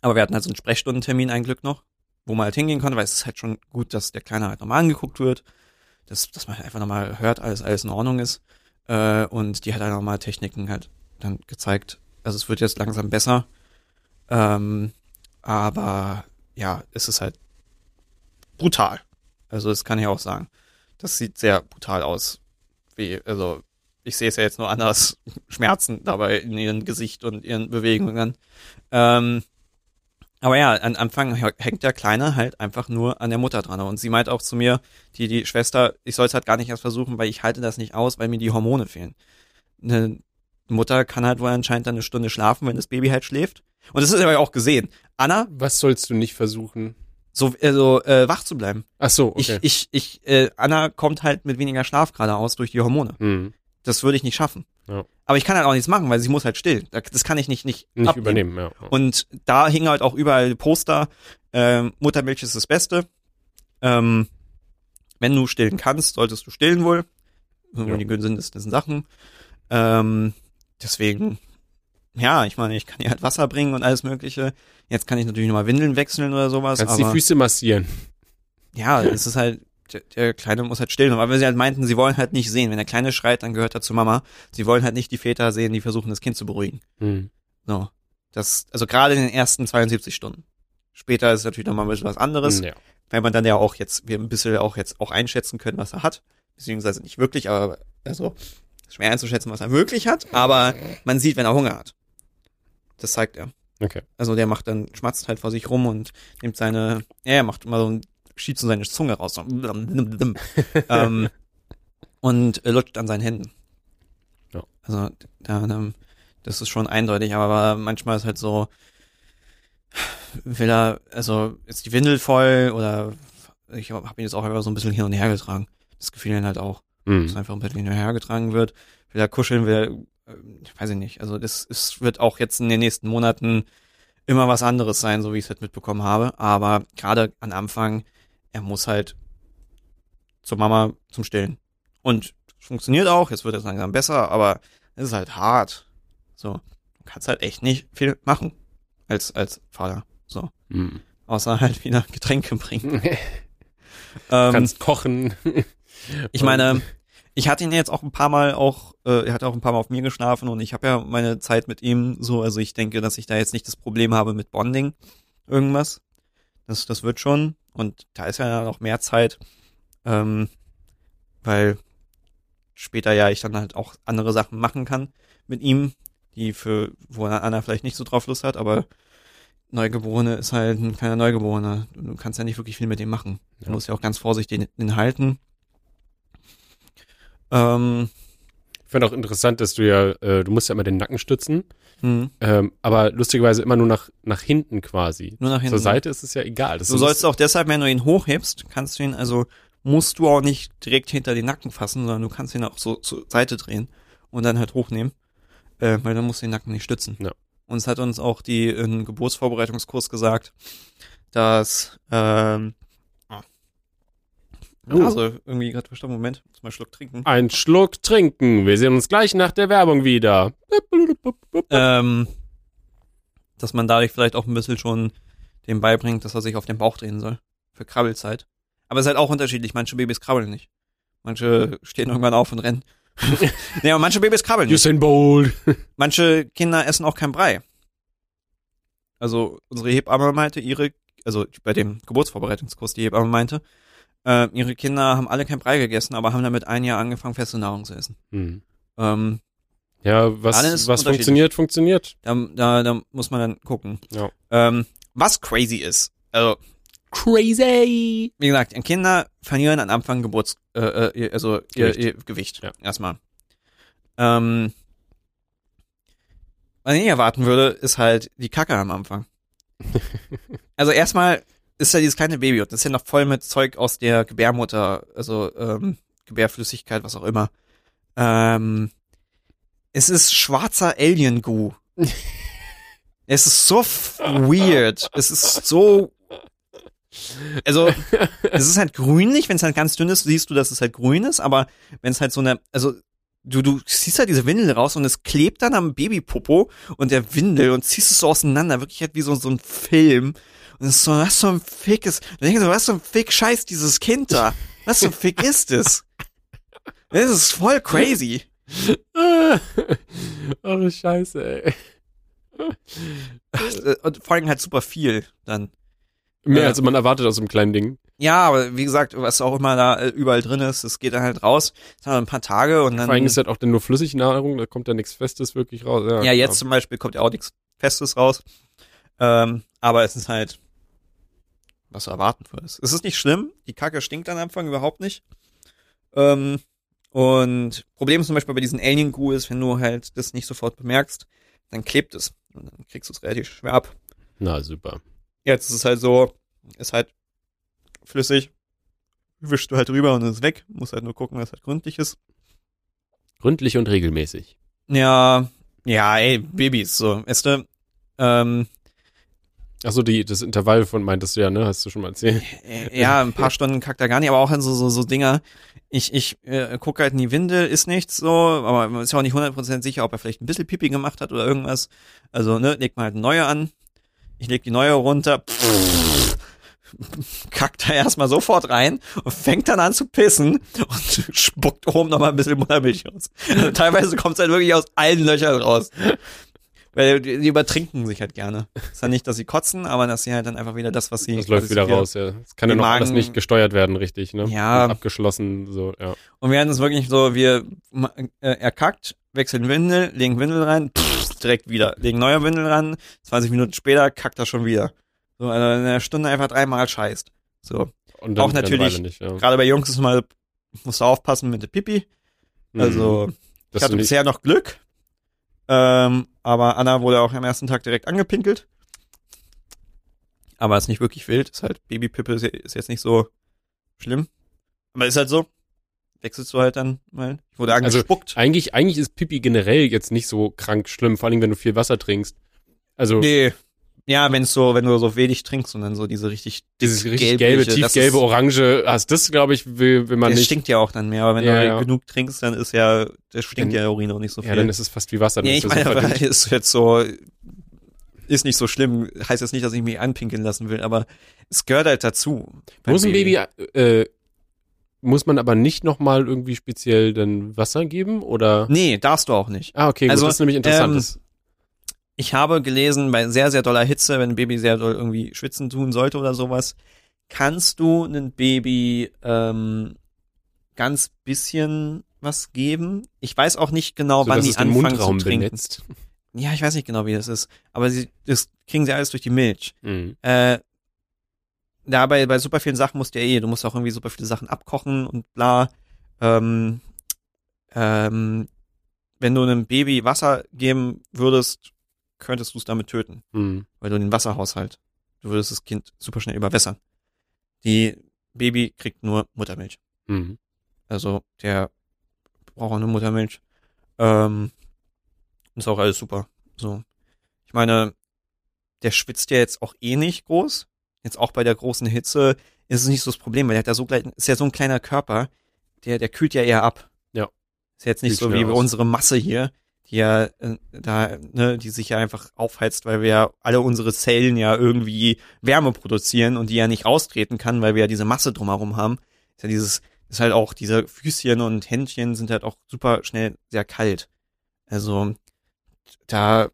aber wir hatten halt so einen Sprechstundentermin ein Glück noch, wo man halt hingehen konnte, weil es ist halt schon gut, dass der Kleine halt nochmal angeguckt wird, dass, dass man einfach nochmal hört, alles, alles in Ordnung ist. Äh, und die hat halt nochmal Techniken halt dann gezeigt. Also es wird jetzt langsam besser. Ähm, aber ja, es ist halt brutal. Also das kann ich auch sagen. Das sieht sehr brutal aus. Wie, also ich sehe es ja jetzt nur anders, [LAUGHS] Schmerzen dabei in ihrem Gesicht und ihren Bewegungen. Ähm, aber ja, an Anfang hängt der Kleine halt einfach nur an der Mutter dran. Und sie meint auch zu mir, die, die Schwester, ich soll es halt gar nicht erst versuchen, weil ich halte das nicht aus, weil mir die Hormone fehlen. Eine Mutter kann halt wohl anscheinend dann eine Stunde schlafen, wenn das Baby halt schläft. Und das ist aber auch gesehen. Anna, Was sollst du nicht versuchen? so, also, äh, wach zu bleiben. Ach so, okay. Ich, ich, ich, äh, Anna kommt halt mit weniger Schlaf gerade aus durch die Hormone. hm. Das würde ich nicht schaffen. Ja. Aber ich kann halt auch nichts machen, weil sie muss halt still. Da- Das kann ich nicht, nicht, Nicht abnehmen. übernehmen, ja. Und da hingen halt auch überall Poster, ähm, Muttermilch ist das Beste. Ähm, wenn du stillen kannst, solltest du stillen wohl. Ja. Die gesündesten Sachen. Ähm, deswegen, ja, ich meine, ich kann ihr halt Wasser bringen und alles mögliche. Jetzt kann ich natürlich nochmal Windeln wechseln oder sowas, Kannst die aber Füße massieren. ja, es ist halt, der, der Kleine muss halt stillen. Aber wenn sie halt meinten, sie wollen halt nicht sehen. Wenn der Kleine schreit, dann gehört er zu Mama. Sie wollen halt nicht die Väter sehen, die versuchen, das Kind zu beruhigen. Hm. So. Das, also gerade in den ersten 72 Stunden. Später ist es natürlich nochmal ein bisschen was anderes, Ja. weil man dann ja auch jetzt, wir ein bisschen auch jetzt auch einschätzen können, was er hat. Beziehungsweise nicht wirklich, aber also schwer einzuschätzen, was er wirklich hat, aber man sieht, wenn er Hunger hat. Das zeigt er. Okay. Also der macht dann, schmatzt halt vor sich rum und nimmt seine, ja, er macht immer so ein, schiebt so seine Zunge raus. So. ähm, [LAUGHS] und äh, lutscht an seinen Händen. Ja. Also da, da, das ist schon eindeutig, aber manchmal ist halt so, will er, also ist die Windel voll oder ich habe ihn jetzt auch einfach so ein bisschen hin und her getragen. Das gefiel ihm halt auch, dass Hm. einfach ein bisschen hin und her getragen wird. Will er kuscheln, will er, äh, ich weiß ich nicht. Also das ist, wird auch jetzt in den nächsten Monaten immer was anderes sein, so wie ich es halt mitbekommen habe. Aber gerade am Anfang, er muss halt zur Mama zum Stillen. Und funktioniert auch, jetzt wird es langsam besser, aber es ist halt hart. So, du kannst halt echt nicht viel machen als, als Vater. So, Hm. außer halt wieder Getränke bringen. [LAUGHS] Ähm, Kannst kochen. [LAUGHS] ich meine, ich hatte ihn jetzt auch ein paar Mal auch, äh, er hat auch ein paar Mal auf mir geschlafen und ich habe ja meine Zeit mit ihm so, also ich denke, dass ich da jetzt nicht das Problem habe mit Bonding, irgendwas. Das, das wird schon. Und da ist ja noch mehr Zeit, ähm, weil später ja ich dann halt auch andere Sachen machen kann mit ihm, die für, wo Anna vielleicht nicht so drauf Lust hat, aber Neugeborene ist halt ein kleiner Neugeborene. Du kannst ja nicht wirklich viel mit dem machen. Du musst ja auch ganz vorsichtig den, den halten. Ähm, Ich finde auch interessant, dass du ja, äh, du musst ja immer den Nacken stützen, hm, ähm, aber lustigerweise immer nur nach, nach hinten quasi. nur nach hinten. Zur Seite ist es ja egal. Das Du sollst auch deshalb, wenn du ihn hochhebst, kannst du ihn, also musst du auch nicht direkt hinter den Nacken fassen, sondern du kannst ihn auch so zur Seite drehen und dann halt hochnehmen, äh, weil dann musst du den Nacken nicht stützen. Ja. Und es hat uns auch die im Geburtsvorbereitungskurs gesagt, dass ähm. Oh. also irgendwie gerade verstanden, Moment, muss mal einen Schluck trinken. ein Schluck trinken. Wir sehen uns gleich nach der Werbung wieder. ähm, dass man dadurch vielleicht auch ein bisschen schon dem beibringt, dass er sich auf den Bauch drehen soll. Für Krabbelzeit. Aber es ist halt auch unterschiedlich. Manche Babys krabbeln nicht. Manche stehen irgendwann auf und rennen. [LAUGHS] nee, aber manche Babys krabbeln nicht. Usain Bolt. Manche Kinder essen auch kein Brei. Also unsere Hebamme meinte, ihre, also bei dem Geburtsvorbereitungskurs, die Hebamme meinte, äh, ihre Kinder haben alle kein Brei gegessen, aber haben damit ein Jahr angefangen, feste Nahrung zu essen. Hm. Ähm, Ja, was, Alles was funktioniert, funktioniert. da, da, da muss man dann gucken. Ja. Ähm, was crazy ist, also Crazy. wie gesagt, Kinder verlieren am Anfang Geburts, äh, äh, ihr- also ihr, Gewicht. ihr Gewicht. Ja. Erstmal. Ähm, was ich nicht erwarten würde, ist halt die Kacke am Anfang. [LAUGHS] also erstmal ist ja dieses kleine Baby und das ist ja noch voll mit Zeug aus der Gebärmutter, also ähm, Gebärflüssigkeit, was auch immer. Ähm, es ist schwarzer Alien-Goo. [LAUGHS] es ist so weird. Es ist so also, es ist halt grünlich, wenn es halt ganz dünn ist, siehst du, dass es halt grün ist, aber wenn es halt so eine, also du, du ziehst halt diese Windel raus und es klebt dann am Babypopo und der Windel und ziehst es so auseinander, wirklich halt wie so, so ein Film. Und so, was für ein Fick ist, dann denke ich so, was für ein Fick scheißt dieses Kind da? Was für ein Fick ist es? Das ist voll crazy. [LAUGHS] oh, scheiße, ey. Und vor allem halt super viel dann. Mehr Ja. als man erwartet aus einem kleinen Ding. Ja, aber wie gesagt, was auch immer da äh, überall drin ist, das geht dann halt raus. Das haben wir ein paar Tage und dann. Vor allem ist halt auch dann nur Flüssignahrung, da kommt ja nichts Festes wirklich raus. Ja, Ja, jetzt zum Beispiel kommt ja auch nichts Festes raus. Ähm, aber es ist halt, was du erwarten würdest. Es ist nicht schlimm, die Kacke stinkt am Anfang überhaupt nicht. Ähm, und Problem zum Beispiel bei diesen Alien ist, wenn du halt das nicht sofort bemerkst, dann klebt es. Und dann kriegst du es relativ schwer ab. Na, super. Jetzt ist es halt so, ist halt flüssig, wischst du halt drüber und ist weg. Musst halt nur gucken, dass es halt gründlich ist. Gründlich und regelmäßig. Ja, ja, ey, Babys, so, weißt du, ähm, Achso, die, das Intervall von meintest du ja, ne? Hast du schon mal erzählt. äh, ja, ein paar Stunden kackt er gar nicht, aber auch in so, so, so Dinger. Ich, ich äh, gucke halt in die Windel, ist nichts so, aber man ist ja auch nicht 100% sicher, ob er vielleicht ein bisschen Pipi gemacht hat oder irgendwas. Also, ne, legt man halt eine neue an. Ich leg die neue runter. [LAUGHS] Kackt da erstmal sofort rein und fängt dann an zu pissen und [LAUGHS] spuckt oben nochmal ein bisschen Muttermilch raus. Also, teilweise kommt es halt wirklich aus allen Löchern raus. Weil die, die übertrinken sich halt gerne. Ist ja nicht, dass sie kotzen, aber dass sie halt dann einfach wieder das, was sie. Das läuft wieder raus, ja. Das kann ja noch alles Magen- nicht gesteuert werden, richtig, ne? Ja. Und abgeschlossen, so, ja. Und wir hatten es wirklich so, wir, äh, er kackt, wechseln Windel, legen Windel rein, pff, direkt wieder, legen neue Windel ran, 20 Minuten später kackt er schon wieder. So, also in einer Stunde einfach dreimal scheißt. So. Und Auch wieder eine natürlich- Nicht, ja. Gerade bei Jungs ist mal, musst du aufpassen mit der Pipi. Mhm. Also, ich Dass hatte bisher noch Glück. Ähm, aber Anna wurde auch am ersten Tag direkt angepinkelt. Aber ist nicht wirklich wild. Ist halt, Babypippe ist, ist jetzt nicht so schlimm. Aber ist halt so. Wechselst du halt dann mal. Ich wurde Also, angespuckt. eigentlich, eigentlich ist Pipi generell jetzt nicht so krank schlimm, vor allem wenn du viel Wasser trinkst. Also, nee. Ja, wenn so, wenn du so wenig trinkst und dann so diese richtig dieses richtig gelbe, das tiefgelbe Orange hast, das glaube ich, will, will man das nicht. stinkt ja auch dann mehr, aber wenn Ja, du ja. genug trinkst, dann ist ja, das stinkt ja der Urin auch nicht so viel. ja, dann ist es fast wie Wasser. Nee, ist ich das meine, aber ist jetzt so, ist nicht so schlimm. Heißt jetzt nicht, dass ich mich anpinkeln lassen will, aber es gehört halt dazu. Muss ein Baby, äh, muss man aber nicht nochmal irgendwie speziell dann Wasser geben oder? Nee, darfst du auch nicht. Ah, okay, gut, Also, das ist nämlich interessant. ähm, Das- Ich habe gelesen, bei sehr, sehr doller Hitze, wenn ein Baby sehr doll irgendwie schwitzen tun sollte oder sowas, kannst du einem Baby ähm, ganz bisschen was geben. Ich weiß auch nicht genau, so, wann die den anfangen Mundraum zu trinken. benetzt. Ja, ich weiß nicht genau, wie das ist. Aber sie, das kriegen sie alles durch die Milch. Mhm. Äh, dabei bei super vielen Sachen musst du ja eh, du musst auch irgendwie super viele Sachen abkochen und bla. Ähm, ähm, wenn du einem Baby Wasser geben würdest, könntest du es damit töten, Mhm. weil du den Wasserhaushalt, du würdest das Kind super schnell überwässern. Die Baby kriegt nur Muttermilch. Mhm. Also der braucht auch nur Muttermilch. Ähm, ist auch alles super. So. Ich meine, der schwitzt ja jetzt auch eh nicht groß. Jetzt auch bei der großen Hitze ist es nicht so das Problem, weil der hat ja so gleich, ist ja so ein kleiner Körper, der, der kühlt ja eher ab. Ja. Ist jetzt nicht Kühlt so wie schnell aus. unsere Masse hier, die ja, äh, da, ne, die sich ja einfach aufheizt, weil wir ja alle unsere Zellen ja irgendwie Wärme produzieren und die ja nicht raustreten kann, weil wir ja diese Masse drumherum haben. Ist ja dieses, ist halt auch, diese Füßchen und Händchen sind halt auch super schnell sehr kalt. Also, da,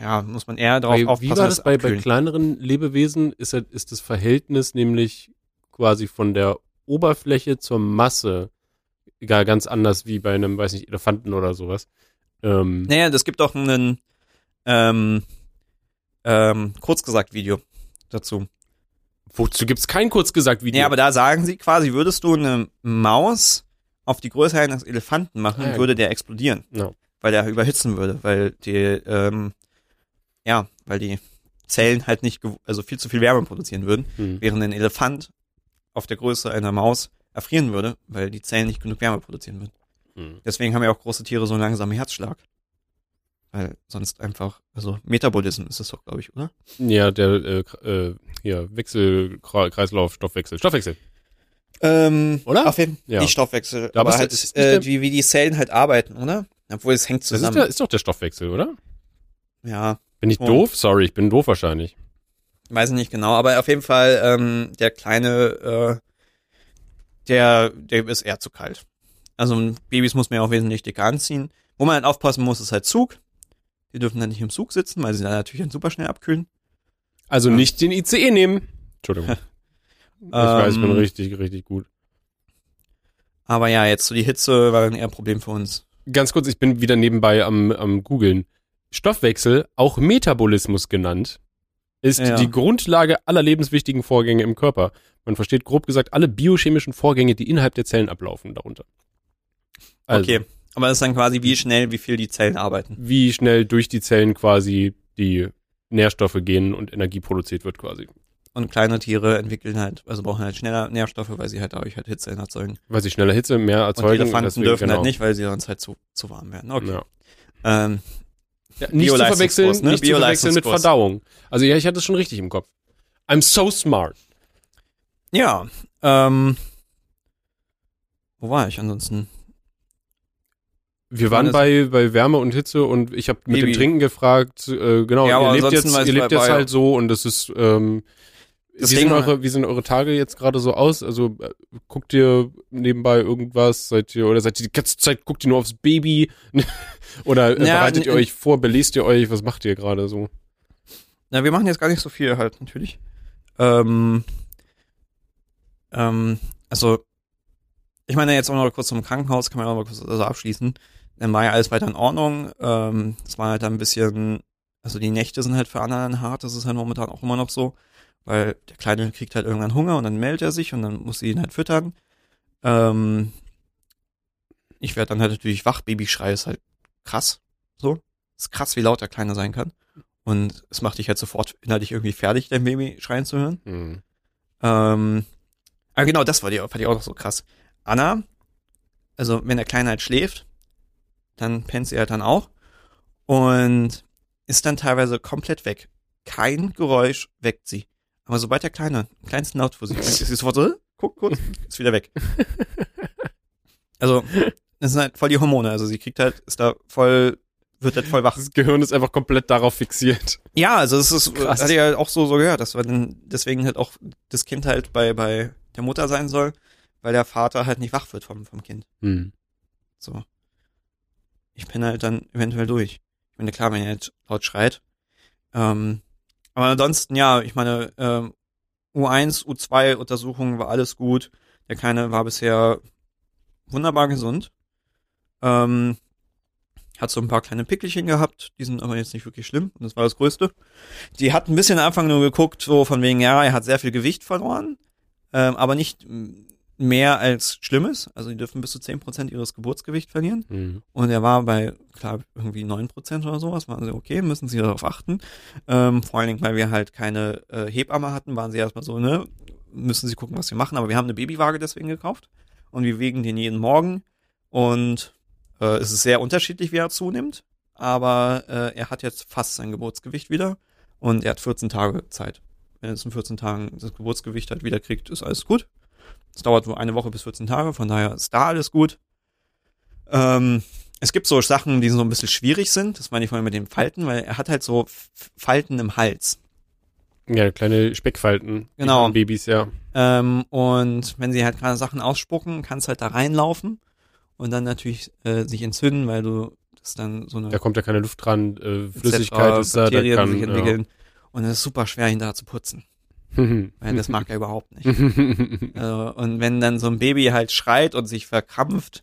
ja, muss man eher darauf aufpassen, wie war das bei, bei kleineren Lebewesen? Ist, ist das Verhältnis nämlich quasi von der Oberfläche zur Masse egal ganz anders wie bei einem, weiß nicht, Elefanten oder sowas. Ähm, Naja, das gibt auch einen, ähm, ähm, kurz gesagt Video dazu. Wozu gibt's kein kurz gesagt Video? Ja, aber da sagen sie quasi, würdest du eine Maus auf die Größe eines Elefanten machen, Ah, ja. würde der explodieren. Ja. Weil der überhitzen würde, weil die, ähm, ja, weil die Zellen halt nicht, also viel zu viel Wärme produzieren würden, Hm. während ein Elefant auf der Größe einer Maus erfrieren würde, weil die Zellen nicht genug Wärme produzieren würden. Hm. Deswegen haben ja auch große Tiere so einen langsamen Herzschlag. Weil sonst einfach, also Metabolism ist das doch, glaube ich, oder? Ja, der äh, äh, hier Wechselkreislauf, Stoffwechsel, Stoffwechsel. Ähm, Oder? Auf jeden Ja. Nicht Stoffwechsel, Ja, aber halt, ist äh, wie, wie die Zellen halt arbeiten, oder? Obwohl es hängt Das ist, zusammen. der, ist doch der Stoffwechsel, oder? ja, Bin ich doof? Sorry, ich bin doof wahrscheinlich. weiß ich nicht genau, aber auf jeden Fall, ähm, der kleine, äh, der, der ist eher zu kalt. Also Babys muss man ja auch wesentlich dicker anziehen. Wo man halt aufpassen muss, ist halt Zug. Die dürfen dann nicht im Zug sitzen, weil sie dann natürlich dann super schnell abkühlen. Also Ja. nicht den ICE nehmen. Entschuldigung. [LAUGHS] Ich weiß, ich bin Ähm, richtig, richtig gut. Aber ja, jetzt so die Hitze war dann eher ein Problem für uns. Ganz kurz, ich bin wieder nebenbei am, am googeln. Stoffwechsel, auch Metabolismus genannt, ist Ja. die Grundlage aller lebenswichtigen Vorgänge im Körper. Man versteht grob gesagt alle biochemischen Vorgänge, die innerhalb der Zellen ablaufen, darunter. Also, okay. Aber das ist dann quasi wie schnell, wie viel die Zellen arbeiten. wie schnell durch die Zellen quasi die Nährstoffe gehen und Energie produziert wird quasi. und kleine Tiere entwickeln halt, also brauchen halt schneller Nährstoffe, weil sie halt dadurch halt Hitze erzeugen. Weil sie schneller Hitze mehr Und erzeugen. Elefanten deswegen- dürfen genau. halt nicht, weil sie sonst halt zu, zu warm werden. Okay. Ja. Ähm, Ja, nicht zu verwechseln, ne? nicht zu verwechseln mit. Verdauung. Also ja, ich hatte es schon richtig im Kopf. I'm so smart. Ja, ähm, wo war ich ansonsten? Wir waren bei, bei Wärme und Hitze und ich habe mit Baby. dem Trinken gefragt, äh, genau, Ja, ihr lebt jetzt, ihr lebt jetzt halt so und das ist, ähm, Das wie, Ding sind eure, wie sind eure Tage jetzt gerade so aus? Also äh, guckt ihr nebenbei irgendwas? Seid ihr, oder seid ihr die ganze Zeit, guckt ihr nur aufs Baby? [LAUGHS] oder äh, Ja, bereitet ihr euch vor, belest ihr euch? Was macht ihr gerade so? Na, wir machen jetzt gar nicht so viel halt, natürlich. Ähm, ähm, also, ich meine jetzt auch noch kurz zum Krankenhaus, kann man auch mal kurz also abschließen. Dann war ja alles weiter in Ordnung. Ähm, das war halt dann ein bisschen, also die Nächte sind halt für Anna dann hart, das ist halt momentan auch immer noch so, weil der Kleine kriegt halt irgendwann Hunger und dann meldet er sich und dann muss sie ihn halt füttern. Ähm, ich werde dann halt natürlich wach, Babyschrei ist halt krass, so. Ist krass, wie laut der Kleine sein kann. Und es macht dich halt sofort innerlich irgendwie fertig, dein Baby schreien zu hören. Hm. Ähm, aber genau, das war die, fand ich auch noch so krass. Anna, also wenn der Kleine halt schläft, dann pennt sie halt dann auch und ist dann teilweise komplett weg. Kein Geräusch weckt sie. Aber sobald der Kleine kleinsten Laut vor sich ist sie sofort so, [LAUGHS] guck kurz, ist wieder weg. [LAUGHS] Also, das sind halt voll die Hormone. Also sie kriegt halt, ist da voll, wird halt voll wach. Das Gehirn ist einfach komplett darauf fixiert. Ja, also es ist, Krass. hat ich ja auch so, so gehört, dass dann deswegen halt auch das Kind halt bei, bei der Mutter sein soll, weil der Vater halt nicht wach wird vom, vom Kind. Hm. So. Ich penne halt dann eventuell durch. Ich meine, klar, wenn er halt laut schreit. Ähm, aber ansonsten, ja, ich meine, ähm, U1, U2 Untersuchungen war alles gut. Der Kleine war bisher wunderbar gesund. Ähm, hat so ein paar kleine Pickelchen gehabt, die sind aber jetzt nicht wirklich schlimm und das war das Größte. Die hat ein bisschen am Anfang nur geguckt, so von wegen, ja, er hat sehr viel Gewicht verloren, ähm, aber nicht mehr als Schlimmes. Also die dürfen bis zu 10% ihres Geburtsgewichts verlieren. Hm. Und er war bei, klar, irgendwie 9% oder sowas, waren sie okay, müssen sie darauf achten. Ähm, vor allen Dingen, weil wir halt keine äh, Hebamme hatten, waren sie erstmal so, ne, müssen sie gucken, was sie machen. Aber wir haben eine Babywaage deswegen gekauft und wir wiegen den jeden Morgen und äh, es ist sehr unterschiedlich, wie er zunimmt. Aber äh, er hat jetzt fast sein Geburtsgewicht wieder und er hat 14 Tage Zeit. Wenn er jetzt in 14 Tagen das Geburtsgewicht halt wieder kriegt, ist alles gut. Es dauert nur eine Woche bis 14 Tage, von daher ist da alles gut. Ähm, es gibt so Sachen, die so ein bisschen schwierig sind. Das meine ich vorhin mit den Falten, weil er hat halt so Falten im Hals. Ja, kleine Speckfalten. Genau. Babys, ja. Ähm, und wenn sie halt gerade Sachen ausspucken, kann es halt da reinlaufen und dann natürlich äh, sich entzünden, weil du das dann so eine Da kommt ja keine Luft dran, äh. Flüssigkeit ist da, da kann, sich entwickeln. Und es ist super schwer, ihn da zu putzen. [LAUGHS] Weil das mag er überhaupt nicht. Also, [LAUGHS] und wenn dann so ein Baby halt schreit und sich verkrampft,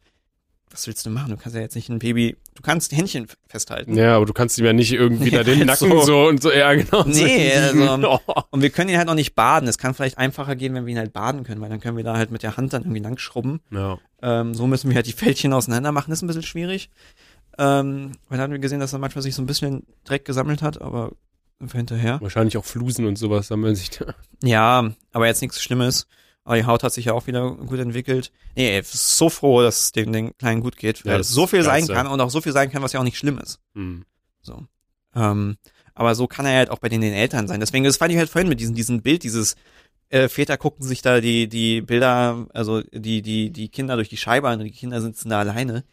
was willst du machen? Du kannst ja jetzt nicht ein Baby, du kannst Händchen festhalten. ja, aber du kannst ihm ja nicht irgendwie [LAUGHS] da den Nacken so. so. und so, ja, genau. Nee, so also- oh. Und wir können ihn halt auch nicht baden. Es kann vielleicht einfacher gehen, wenn wir ihn halt baden können, weil dann können wir da halt mit der Hand dann irgendwie lang schrubben. ja. Ähm, so müssen wir halt die Fältchen auseinander machen. Das ist ein bisschen schwierig. Ähm, weil dann haben wir gesehen, dass er manchmal sich so ein bisschen Dreck gesammelt hat, aber hinterher. Wahrscheinlich auch Flusen und sowas sammeln sich da. Ja, aber jetzt nichts Schlimmes. Aber die Haut hat sich ja auch wieder gut entwickelt. Nee, ey, so froh, dass es dem den Kleinen gut geht, Ja, weil das es so viel sein kann und auch so viel sein kann, was ja auch nicht schlimm ist. Hm. So. Ähm, aber so kann er halt auch bei den, den Eltern sein. Deswegen, das fand ich halt vorhin mit diesem, diesem Bild, dieses äh, Väter gucken sich da die, die Bilder, also die, die, die Kinder durch die Scheibe an und die Kinder sitzen da alleine.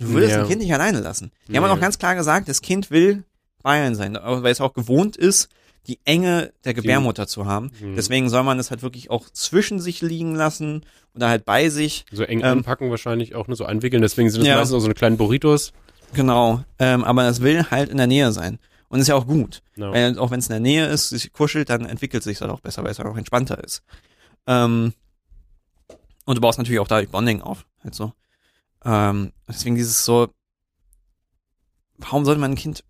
Du würdest Ja. ein Kind nicht alleine lassen. Die Nee. haben auch ganz klar gesagt, das Kind will Bayern sein, weil es auch gewohnt ist, die Enge der Gebärmutter zu haben. Mhm. Deswegen soll man es halt wirklich auch zwischen sich liegen lassen oder halt bei sich. So eng Ähm, anpacken wahrscheinlich auch, nur so einwickeln. Deswegen sind es Ja. meistens auch so eine kleinen Burritos. Genau. Ähm, aber es will halt in der Nähe sein. Und ist ja auch gut. Ja. Weil auch wenn es in der Nähe ist, sich kuschelt, dann entwickelt sich halt auch besser, weil es halt auch entspannter ist. Ähm, und du baust natürlich auch dadurch Bonding auf. Halt so. Ähm, deswegen dieses so, warum sollte man ein Kind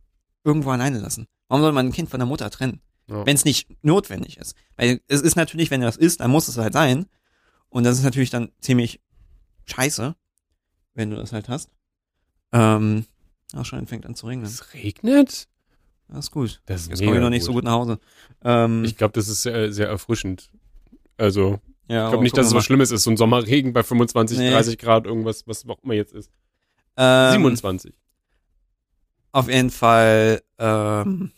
irgendwo alleine lassen? Warum soll man ein Kind von der Mutter trennen? Ja. Wenn es nicht notwendig ist. Weil es ist natürlich, wenn das ist, dann muss es halt sein. Und das ist natürlich dann ziemlich scheiße, wenn du das halt hast. Ähm, ach schon, fängt an zu regnen. Es regnet? Das ist gut. Das ist Jetzt komme ich noch nicht so gut nach Hause. Ähm, Ich glaube, das ist sehr, sehr erfrischend. Also, ja, ich glaube nicht, dass es was Schlimmes ist. So ein Sommerregen bei 25, Nee. 30 Grad, irgendwas, was auch immer jetzt ist. ähm, 27. Auf jeden Fall ähm,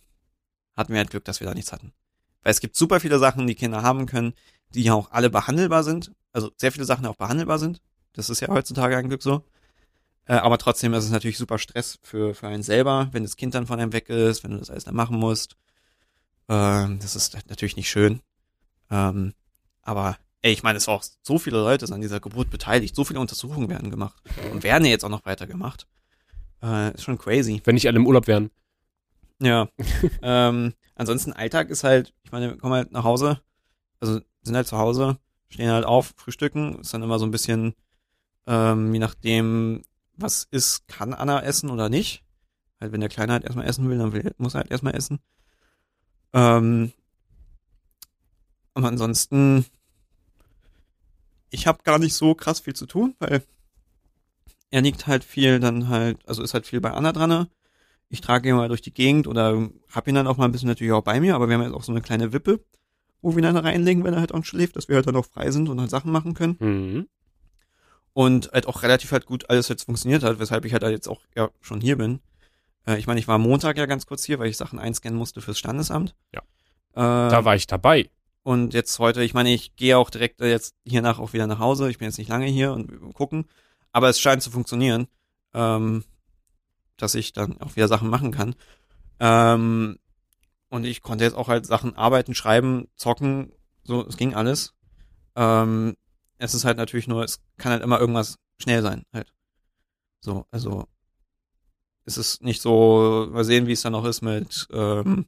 hatten wir halt Glück, dass wir da nichts hatten. Weil es gibt super viele Sachen, die Kinder haben können, die ja auch alle behandelbar sind. Also sehr viele Sachen, die auch behandelbar sind. Das ist ja heutzutage ein Glück so. Äh, aber trotzdem ist es natürlich super Stress für, für einen selber, wenn das Kind dann von einem weg ist, wenn du das alles dann machen musst. Ähm, das ist natürlich nicht schön. Ähm, aber ey, ich meine, es war auch so viele Leute sind an dieser Geburt beteiligt, so viele Untersuchungen werden gemacht und werden ja jetzt auch noch weiter gemacht. Äh, ist schon crazy. Wenn nicht alle im Urlaub wären. Ja. [LAUGHS] ähm, ansonsten Alltag ist halt, ich meine, wir kommen halt nach Hause, also sind halt zu Hause, stehen halt auf, frühstücken, ist dann immer so ein bisschen, ähm, je nachdem, was ist, kann Anna essen oder nicht. Halt, wenn der Kleine halt erstmal essen will, dann will, muss er halt erstmal essen. Ähm, aber ansonsten, ich habe gar nicht so krass viel zu tun, weil er liegt halt viel dann halt, also ist halt viel bei Anna dran. Ich trage ihn mal durch die Gegend oder hab ihn dann auch mal ein bisschen natürlich auch bei mir, aber wir haben jetzt auch so eine kleine Wippe, wo wir ihn dann reinlegen, wenn er halt auch schläft, dass wir halt dann auch frei sind und halt Sachen machen können. Mhm. Und halt auch relativ halt gut alles jetzt funktioniert hat, weshalb ich halt jetzt auch ja schon hier bin. Äh, ich meine, ich war am Montag ja ganz kurz hier, weil ich Sachen einscannen musste fürs Standesamt. Ja. Äh, Da war ich dabei. und jetzt heute, ich meine, ich gehe auch direkt jetzt hiernach auch wieder nach Hause. Ich bin jetzt nicht lange hier und gucken. Aber es scheint zu funktionieren, ähm, dass ich dann auch wieder Sachen machen kann. Ähm, und ich konnte jetzt auch halt Sachen arbeiten, schreiben, zocken, so, es ging alles. Ähm, es ist halt natürlich nur, es kann halt immer irgendwas schnell sein, halt. So, also es ist nicht so, mal sehen, wie es dann noch ist mit ähm,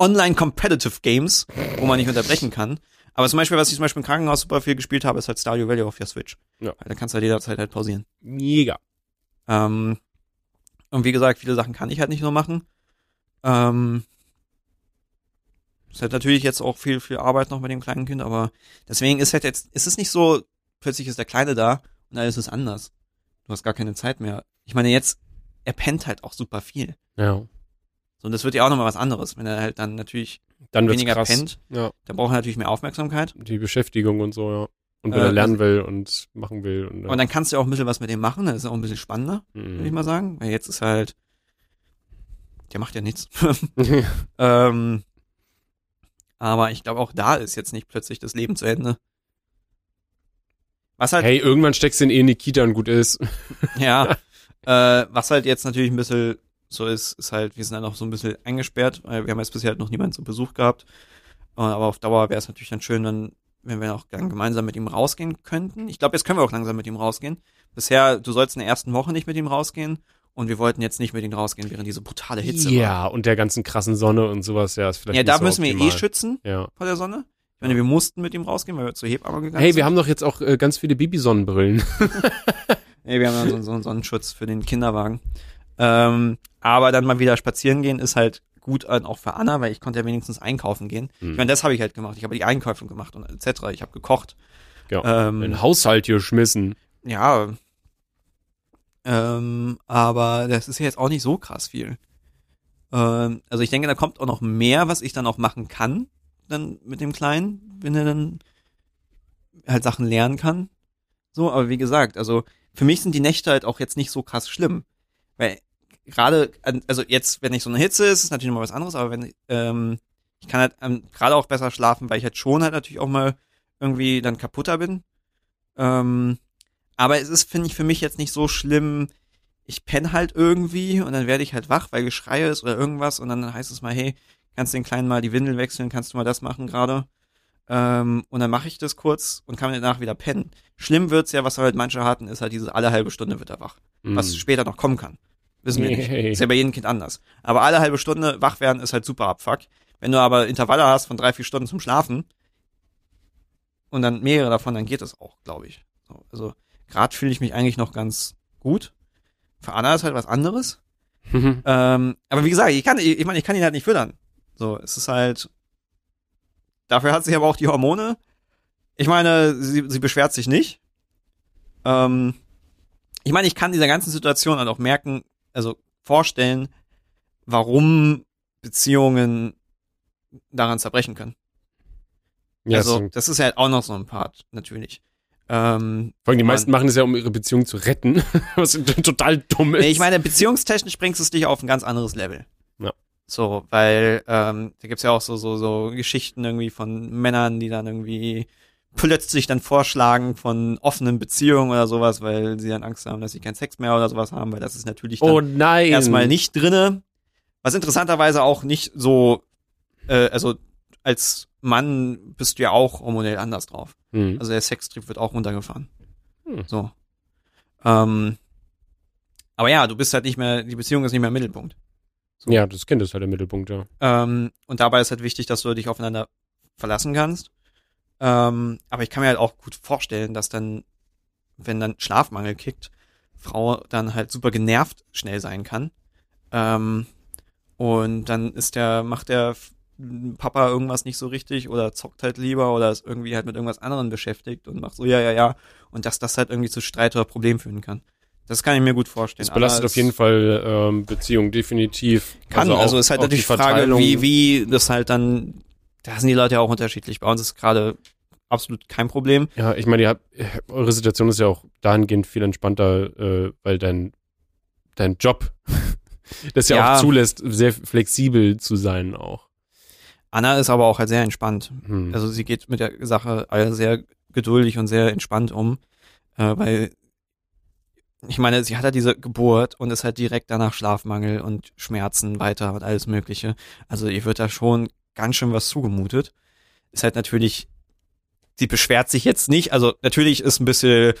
Online-Competitive Games, wo man nicht unterbrechen kann. Aber zum Beispiel, was ich zum Beispiel im Krankenhaus super viel gespielt habe, ist halt Stardew Valley auf der Switch. Ja. Da kannst du halt jederzeit halt pausieren. Mega. Ähm, und wie gesagt, viele Sachen kann ich halt nicht nur machen. Ähm, ist halt natürlich jetzt auch viel, viel Arbeit noch mit dem kleinen Kind, aber deswegen ist halt jetzt, ist es nicht so, plötzlich ist der Kleine da und alles ist anders. Du hast gar keine Zeit mehr. Ich meine, jetzt, er pennt halt auch super viel. Ja. So, und das wird ja auch nochmal was anderes, wenn er halt dann natürlich Dann wird's weniger krass. pennt. Ja. Da braucht er natürlich mehr Aufmerksamkeit. Die Beschäftigung und so, ja. Und wenn Äh, er lernen will und machen will. Und, Und dann kannst du auch ein bisschen was mit dem machen, dann ist er auch ein bisschen spannender, würde ich mhm. mal sagen. Weil jetzt ist halt, der macht ja nichts. [LAUGHS] [LAUGHS] ähm, aber ich glaube, auch da ist jetzt nicht plötzlich das Leben zu Ende. Was halt, hey, irgendwann steckst du ihn eh in die Kita und gut ist. ja, [LAUGHS] äh, was halt jetzt natürlich ein bisschen so ist, ist halt, wir sind dann auch so ein bisschen eingesperrt, weil wir haben jetzt bisher halt noch niemanden zu Besuch gehabt. Äh, aber auf Dauer wäre es natürlich dann schön, dann, wenn wir auch dann gemeinsam mit ihm rausgehen könnten. Ich glaube, jetzt können wir auch langsam mit ihm rausgehen. Bisher, du sollst in der ersten Woche nicht mit ihm rausgehen und wir wollten jetzt nicht mit ihm rausgehen, während diese brutale Hitze war. Ja, und der ganzen krassen Sonne und sowas, ja, ist vielleicht Ja, da so müssen wir eh optimal. schützen Ja. vor der Sonne. Ich meine, wir mussten mit ihm rausgehen, weil wir zur Hebamme gegangen Hey, sind. wir haben doch jetzt auch äh, ganz viele Babysonnenbrillen. [LAUGHS] Nee, wir haben dann so, so einen Sonnenschutz für den Kinderwagen. Ähm, aber dann mal wieder spazieren gehen ist halt gut auch für Anna, weil ich konnte ja wenigstens einkaufen gehen. Hm. Ich meine, das habe ich halt gemacht. Ich habe die Einkäufe gemacht und etc. Ich habe gekocht. Ja. Ähm, Den Haushalt hier schmissen. ja. Ähm, aber das ist ja jetzt auch nicht so krass viel. Ähm, also ich denke, da kommt auch noch mehr, was ich dann auch machen kann, dann mit dem Kleinen, wenn er dann halt Sachen lernen kann. So, aber wie gesagt, also für mich sind die Nächte halt auch jetzt nicht so krass schlimm. Weil gerade, also jetzt, wenn ich so eine Hitze ist, ist natürlich noch mal was anderes, aber wenn, ähm, ich kann halt ähm, gerade auch besser schlafen, weil ich halt schon halt natürlich auch mal irgendwie dann kaputter bin. Ähm, aber es ist, finde ich, für mich jetzt nicht so schlimm. Ich penne halt irgendwie und dann werde ich halt wach, weil Geschrei ist oder irgendwas und dann heißt es mal, hey, kannst du den Kleinen mal die Windeln wechseln, kannst du mal das machen gerade? Ähm, und dann mache ich das kurz und kann danach wieder pennen. Schlimm wird's ja, was halt manche hatten, ist halt diese alle halbe Stunde wird er wach. Was Mhm. später noch kommen kann. Wissen wir nicht. Ist ja bei jedem Kind anders. Aber alle halbe Stunde wach werden ist halt super abfuck. Wenn du aber Intervalle hast von drei, vier Stunden zum Schlafen und dann mehrere davon, dann geht das auch, glaube ich. So, also gerade fühle ich mich eigentlich noch ganz gut. Für Anna ist halt was anderes. Mhm. [LAUGHS] Ähm, aber wie gesagt, ich kann, ich, ich meine, ich kann ihn halt nicht füttern. So, es ist halt. Dafür hat sie aber auch die Hormone. Ich meine, sie, sie beschwert sich nicht. Ähm, ich meine, ich kann dieser ganzen Situation halt auch merken, also vorstellen, warum Beziehungen daran zerbrechen können. Ja, also, so, das ist halt auch noch so ein Part, natürlich. Ähm, vor allem die man- meisten machen es ja, um ihre Beziehung zu retten, [LAUGHS] was total dumm ist. Nee, ich meine, beziehungstechnisch bringst du es dich auf ein ganz anderes Level. Ja. So, weil ähm, da gibt's ja auch so, so, so Geschichten irgendwie von Männern, die dann irgendwie plötzlich dann vorschlagen von offenen Beziehungen oder sowas, weil sie dann Angst haben, dass sie keinen Sex mehr oder sowas haben, weil das ist natürlich dann oh nein. erstmal nicht drinne. Was interessanterweise auch nicht so, äh, also als Mann bist du ja auch hormonell anders drauf. Hm. Also der Sextrieb wird auch runtergefahren. Hm. So. Ähm, aber ja, du bist halt nicht mehr, die Beziehung ist nicht mehr im Mittelpunkt. so. Ja, das Kind ist halt der Mittelpunkt, ja. Ähm, und dabei ist halt wichtig, dass du dich aufeinander verlassen kannst. Ähm, aber ich kann mir halt auch gut vorstellen, dass dann, wenn dann Schlafmangel kickt, Frau dann halt super genervt schnell sein kann. Ähm, und dann ist der, macht der Papa irgendwas nicht so richtig oder zockt halt lieber oder ist irgendwie halt mit irgendwas anderem beschäftigt und macht so, ja, ja, ja. Und dass das halt irgendwie zu Streit oder Problem führen kann. Das kann ich mir gut vorstellen. Das belastet auf jeden Fall ähm, Beziehung, definitiv. kann. Also, auch- ist halt auch natürlich die die Frage, wie, wie das halt dann, da sind die Leute ja auch unterschiedlich. Bei uns ist gerade absolut kein Problem. Ja, ich meine, ihr habt, eure Situation ist ja auch dahingehend viel entspannter, äh, weil dein, dein Job [LAUGHS] das ja, Ja. auch zulässt, sehr flexibel zu sein auch. Anna ist aber auch halt sehr entspannt. Hm. Also sie geht mit der Sache sehr geduldig und sehr entspannt um, äh, weil ich meine, sie hat halt diese Geburt und ist halt direkt danach Schlafmangel und Schmerzen weiter und alles Mögliche. Also ihr wird da schon ganz schön was zugemutet. Ist halt natürlich, sie beschwert sich jetzt nicht, also natürlich ist ein bisschen,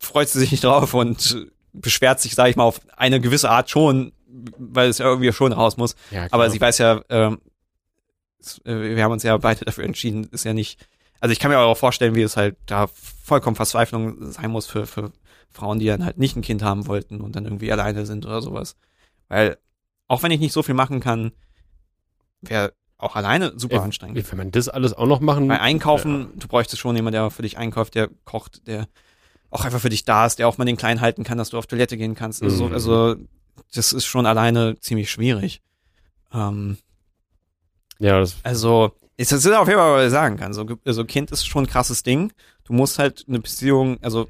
freut sie sich nicht [LAUGHS] drauf und beschwert sich, sage ich mal, auf eine gewisse Art schon, weil es ja irgendwie schon raus muss. ja. Aber sie weiß ja, ähm, äh, wir haben uns ja beide dafür entschieden, ist ja nicht, also ich kann mir aber auch vorstellen, wie es halt da vollkommen Verzweiflung sein muss für, für Frauen, die dann halt nicht ein Kind haben wollten und dann irgendwie alleine sind oder sowas. Weil, auch wenn ich nicht so viel machen kann, wäre auch alleine super Ey, anstrengend. Wenn man das alles auch noch machen, Bei Einkaufen, du bräuchtest schon jemanden, der für dich einkauft, der kocht, der auch einfach für dich da ist, der auch mal den Kleinen halten kann, dass du auf Toilette gehen kannst. Also, Mhm. also das ist schon alleine ziemlich schwierig. Ähm, ja, das, also, ist das ist auf jeden Fall, was ich sagen kann. So, also Kind ist schon ein krasses Ding. Du musst halt eine Beziehung, also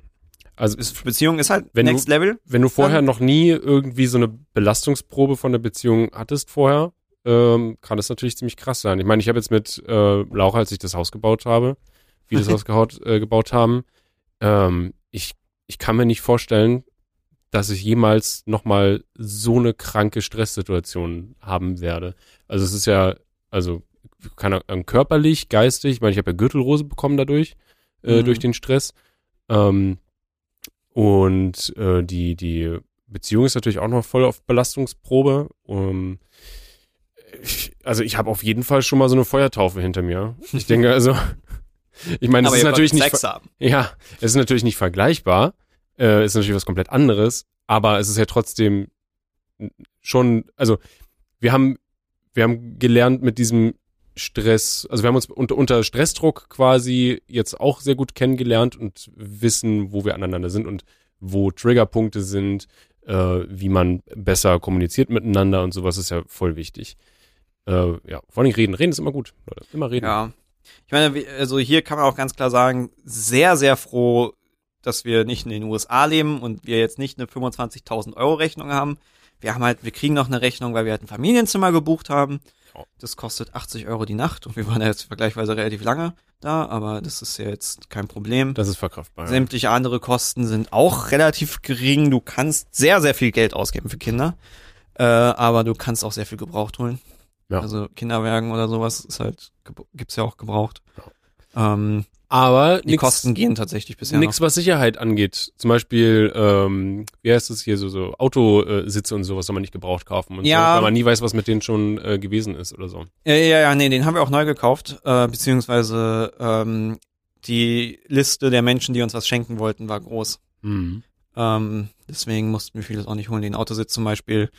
also ist, Beziehung ist halt Wenn du- Next Level. wenn du vorher noch nie irgendwie so eine Belastungsprobe von der Beziehung hattest vorher, ähm, kann das natürlich ziemlich krass sein. Ich meine, ich habe jetzt mit äh, Laura, als ich das Haus gebaut habe, wie das [LAUGHS] Haus gehaut, äh, gebaut haben, ähm, ich, ich kann mir nicht vorstellen, dass ich jemals nochmal so eine kranke Stresssituation haben werde. Also es ist ja, also keine Ahnung, körperlich, geistig, ich meine, ich habe ja Gürtelrose bekommen dadurch, äh, Mhm. durch den Stress. Ähm, und äh, die, die Beziehung ist natürlich auch noch voll auf Belastungsprobe. Um, ich, also ich habe auf jeden Fall schon mal so eine Feuertaufe hinter mir. Ich denke also, [LAUGHS] ich meine, es ist natürlich nicht, ja, es ist natürlich nicht vergleichbar. Äh, ist natürlich was komplett anderes, aber es ist ja trotzdem schon, also wir haben, wir haben gelernt mit diesem Stress, also wir haben uns unter, unter Stressdruck quasi jetzt auch sehr gut kennengelernt und wissen, wo wir aneinander sind und wo Triggerpunkte sind, äh, wie man besser kommuniziert miteinander und sowas ist ja voll wichtig. Äh, ja, vor allem reden. Reden ist immer gut, Leute. Immer reden. Ja. Ich meine, also hier kann man auch ganz klar sagen, sehr, sehr froh, dass wir nicht in den USA leben und wir jetzt nicht eine 25.000 Euro Rechnung haben. Wir haben halt, wir kriegen noch eine Rechnung, weil wir halt ein Familienzimmer gebucht haben. Ja. Das kostet 80 Euro die Nacht und wir waren ja jetzt vergleichsweise relativ lange da, aber das ist ja jetzt kein Problem. Das ist verkraftbar. Ja. Sämtliche andere Kosten sind auch relativ gering. Du kannst sehr, sehr viel Geld ausgeben für Kinder, äh, aber du kannst auch sehr viel gebraucht holen. Ja. Also Kinderwagen oder sowas ist halt, gibt's ja auch gebraucht. Ähm, Aber die nix, Kosten gehen tatsächlich bisher nix, was Sicherheit angeht. Zum Beispiel, ähm, wie heißt es hier, so, so Autositze und sowas soll man nicht gebraucht kaufen und Ja. so, weil man nie weiß, was mit denen schon äh, gewesen ist oder so. Ja, ja, ja, nee, den haben wir auch neu gekauft, äh, beziehungsweise ähm, die Liste der Menschen, die uns was schenken wollten, war groß. Mhm. Ähm, deswegen mussten wir vieles auch nicht holen. Den Autositz zum Beispiel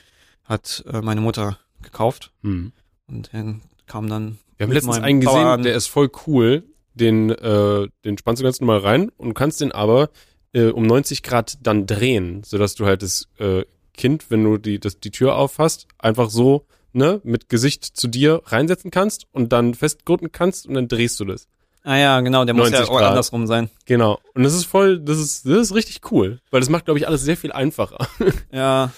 hat äh, meine Mutter gekauft Mhm. und dann kam dann Wir haben letztens einen gesehen, Bauern- der ist voll cool. Den, äh, den spannst du ganz normal rein und du kannst den aber äh, um 90 Grad dann drehen, sodass du halt das äh, Kind, wenn du die, das, die Tür aufhast, einfach so ne, mit Gesicht zu dir reinsetzen kannst und dann festgurten kannst und dann drehst du das. Ah ja, genau, der muss ja 90 auch Grad. andersrum sein. Genau. Und das ist voll, das ist, das ist richtig cool, weil das macht, glaube ich, alles sehr viel einfacher. Ja.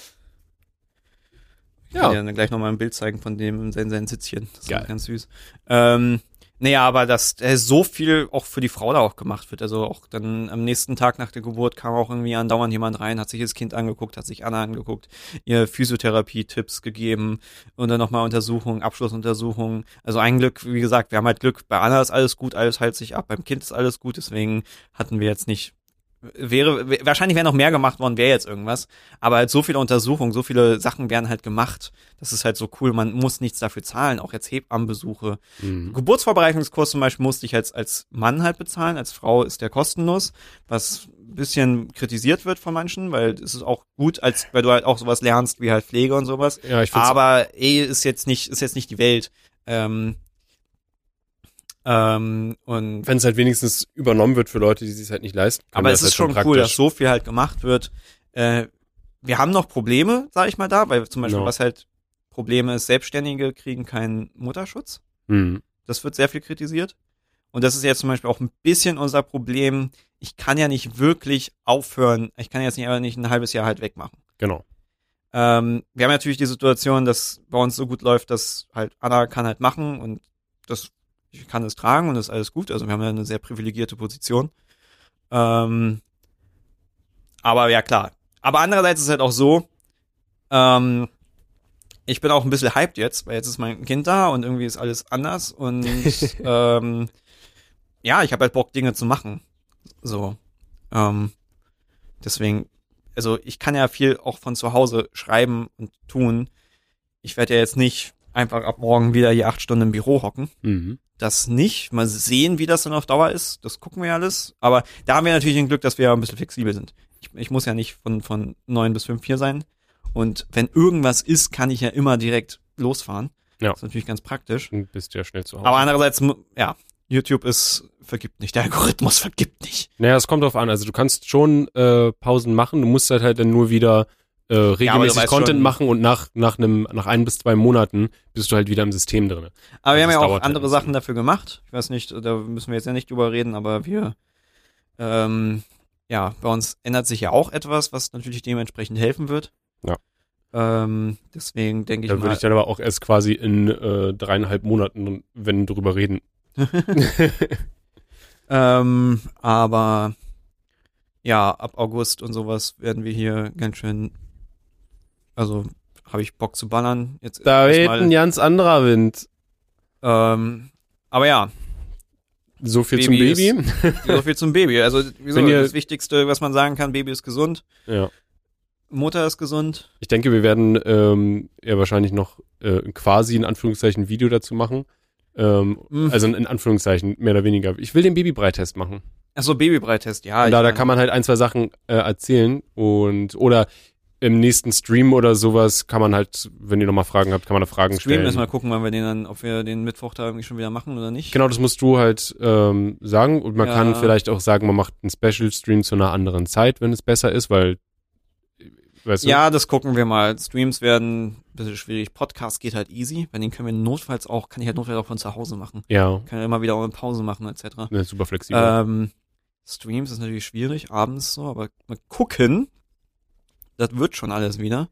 Ich Ja. kann dir dann gleich nochmal ein Bild zeigen von dem in seinen, seinen Sitzchen. Das Geil. ist ganz süß. Ähm, naja, aber dass äh, so viel auch für die Frau da auch gemacht wird. Also auch dann am nächsten Tag nach der Geburt kam auch irgendwie andauernd jemand rein, hat sich das Kind angeguckt, hat sich Anna angeguckt, ihr Physiotherapie-Tipps gegeben und dann nochmal Untersuchungen, Abschlussuntersuchungen. Also ein Glück, wie gesagt, wir haben halt Glück, bei Anna ist alles gut, alles heilt sich ab, beim Kind ist alles gut, deswegen hatten wir jetzt nicht wäre, wahrscheinlich wäre noch mehr gemacht worden, wäre jetzt irgendwas. Aber halt so viele Untersuchungen, so viele Sachen werden halt gemacht. Das ist halt so cool. Man muss nichts dafür zahlen. Auch jetzt Hebammenbesuche. Mhm. Geburtsvorbereitungskurs zum Beispiel musste ich als, als Mann halt bezahlen. Als Frau ist der kostenlos. Was ein bisschen kritisiert wird von manchen, weil es ist auch gut, als, weil du halt auch sowas lernst wie halt Pflege und sowas. Ja, ich Aber ey, ist jetzt nicht, ist jetzt nicht die Welt. Ähm, ähm, und wenn es halt wenigstens übernommen wird für Leute, die sich halt nicht leisten können. aber es ist halt schon cool, dass praktisch. so viel halt gemacht wird. Äh, wir haben noch Probleme, sag ich mal da, weil zum Beispiel Genau. was halt Probleme ist, Selbstständige kriegen keinen Mutterschutz. Mhm. Das wird sehr viel kritisiert. Und das ist jetzt zum Beispiel auch ein bisschen unser Problem. Ich kann ja nicht wirklich aufhören. Ich kann jetzt nicht einfach nicht ein halbes Jahr halt wegmachen. Genau. Ähm, wir haben natürlich die Situation, dass bei uns so gut läuft, dass halt Anna kann halt machen und das ich kann es tragen und ist alles gut. Also wir haben ja eine sehr privilegierte Position. Ähm, aber ja klar. Aber andererseits ist es halt auch so, ähm, ich bin auch ein bisschen hyped jetzt, weil jetzt ist mein Kind da und irgendwie ist alles anders und [LAUGHS] ähm, ja, ich habe halt Bock, Dinge zu machen. So. Ähm, deswegen, also ich kann ja viel auch von zu Hause schreiben und tun. Ich werde ja jetzt nicht einfach ab morgen wieder hier acht Stunden im Büro hocken. Mhm. Das nicht. Mal sehen, wie das dann auf Dauer ist. Das gucken wir alles. Aber da haben wir natürlich ein Glück, dass wir ein bisschen flexibel sind. Ich, ich muss ja nicht von, von neun bis fünf hier sein. Und wenn irgendwas ist, kann ich ja immer direkt losfahren. Ja. Das ist natürlich ganz praktisch. Dann bist ja schnell zu Hause. Aber andererseits, ja, YouTube ist, vergibt nicht. Der Algorithmus [LAUGHS] vergibt nicht. naja, es kommt drauf an. Also du kannst schon äh, Pausen machen. Du musst halt halt dann nur wieder äh, regelmäßig weißt Content schon- machen und nach nach einem nach ein bis zwei Monaten bist du halt wieder im System drin. Aber wir haben ja auch halt andere Sachen dafür gemacht. Ich weiß nicht, da müssen wir jetzt ja nicht drüber reden, aber wir, ähm, ja, bei uns ändert sich ja auch etwas, was natürlich dementsprechend helfen wird. Ja. Ähm, deswegen denke ich Da mal. würde ich dann aber auch erst quasi in äh, dreieinhalb Monaten, wenn drüber reden. [LAUGHS] [LAUGHS] ähm, aber ja, ab August und sowas werden wir hier ganz schön, also habe ich Bock zu ballern. Jetzt Da weht ein ganz anderer Wind. ähm, aber ja, So viel Baby zum Baby. so viel zum Baby. Also wieso, das Wichtigste, was man sagen kann, Baby ist gesund, ja. Mutter ist gesund. Ich denke, wir werden ähm, ja wahrscheinlich noch äh, quasi in Anführungszeichen Video dazu machen. Ähm, Mhm. Also in Anführungszeichen, mehr oder weniger. Ich will den Babybreitest machen. Achso, Babybreitest, ja. Da, da kann man halt ein, zwei Sachen äh, erzählen und oder im nächsten Stream oder sowas kann man halt, wenn ihr nochmal Fragen habt, kann man da Fragen Stream müssen wir stellen. gucken, wann wir den dann, ob wir den Mittwoch da irgendwie schon wieder machen oder nicht. Genau, das musst du halt ähm, sagen und man Ja. kann vielleicht auch sagen, man macht einen Special Stream zu einer anderen Zeit, wenn es besser ist, weil weißt du, Ja, das gucken wir mal. Streams werden ein bisschen schwierig. Podcast geht halt easy. Bei denen können wir notfalls auch, kann ich halt notfalls auch von zu Hause machen. ja, Kann ja immer wieder auch eine Pause machen, etc. ne, super flexibel. Ähm, Streams ist natürlich schwierig, abends so, aber mal gucken. Das wird schon alles wieder.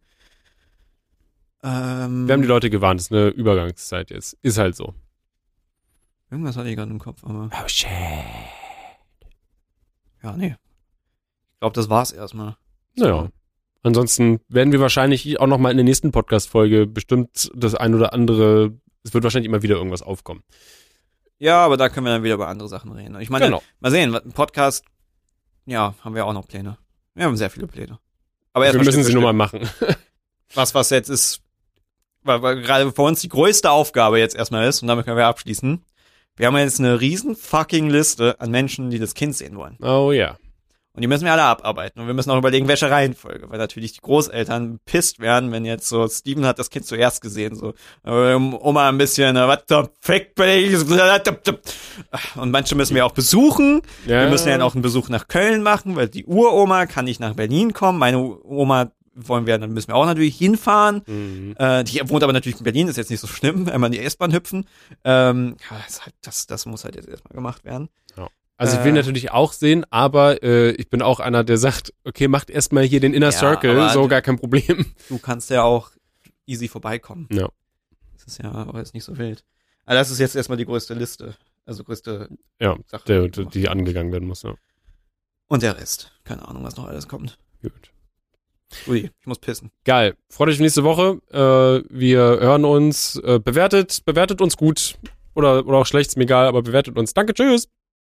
Ähm, wir haben die Leute gewarnt, es ist eine Übergangszeit jetzt. Ist halt so. irgendwas hatte ich gerade im Kopf, aber Oh shit. ja, nee. Ich glaube, das war's erstmal. Naja. Ansonsten werden wir wahrscheinlich auch nochmal in der nächsten Podcast-Folge bestimmt das ein oder andere, es wird wahrscheinlich immer wieder irgendwas aufkommen. Ja, aber da können wir dann wieder über andere Sachen reden. Ich meine, Genau. mal sehen, Podcast, ja, haben wir auch noch Pläne. Wir haben sehr viele Pläne. Aber Wir müssen sie nur mal machen. [LAUGHS] Was, was jetzt ist, weil, weil gerade für uns die größte Aufgabe jetzt erstmal ist, und damit können wir abschließen. Wir haben jetzt eine riesen fucking Liste an Menschen, die das Kind sehen wollen. Oh ja. Und die müssen wir alle abarbeiten. Und wir müssen auch überlegen, welche Reihenfolge. Weil natürlich die Großeltern pisst werden, wenn jetzt so, Steven hat das Kind zuerst gesehen, so, ähm, Oma ein bisschen, äh, what the fuck? Und manche müssen wir auch besuchen. ja. Wir müssen ja auch einen Besuch nach Köln machen, weil die Uroma kann nicht nach Berlin kommen. Meine Oma wollen wir, dann müssen wir auch natürlich hinfahren. Mhm. Äh, die wohnt aber natürlich in Berlin, ist jetzt nicht so schlimm, einmal in die S-Bahn hüpfen. Ähm, ja, das, das, das muss halt jetzt erstmal gemacht werden. Also ich will Äh. natürlich auch sehen, aber äh, ich bin auch einer, der sagt, okay, macht erstmal hier den Inner Ja, Circle, so gar kein Problem. Du kannst ja auch easy vorbeikommen. Ja. Das ist ja aber jetzt nicht so wild. Aber das ist jetzt erstmal die größte Liste. Also größte Ja, Sache. der, die die angegangen werden muss, ja. Und der Rest. Keine Ahnung, was noch alles kommt. Gut. Ui, ich muss pissen. Geil. Freut euch nächste Woche. Äh, wir hören uns. Äh, bewertet, bewertet uns gut. Oder, oder auch schlecht, ist mir egal, aber bewertet uns. Danke, tschüss.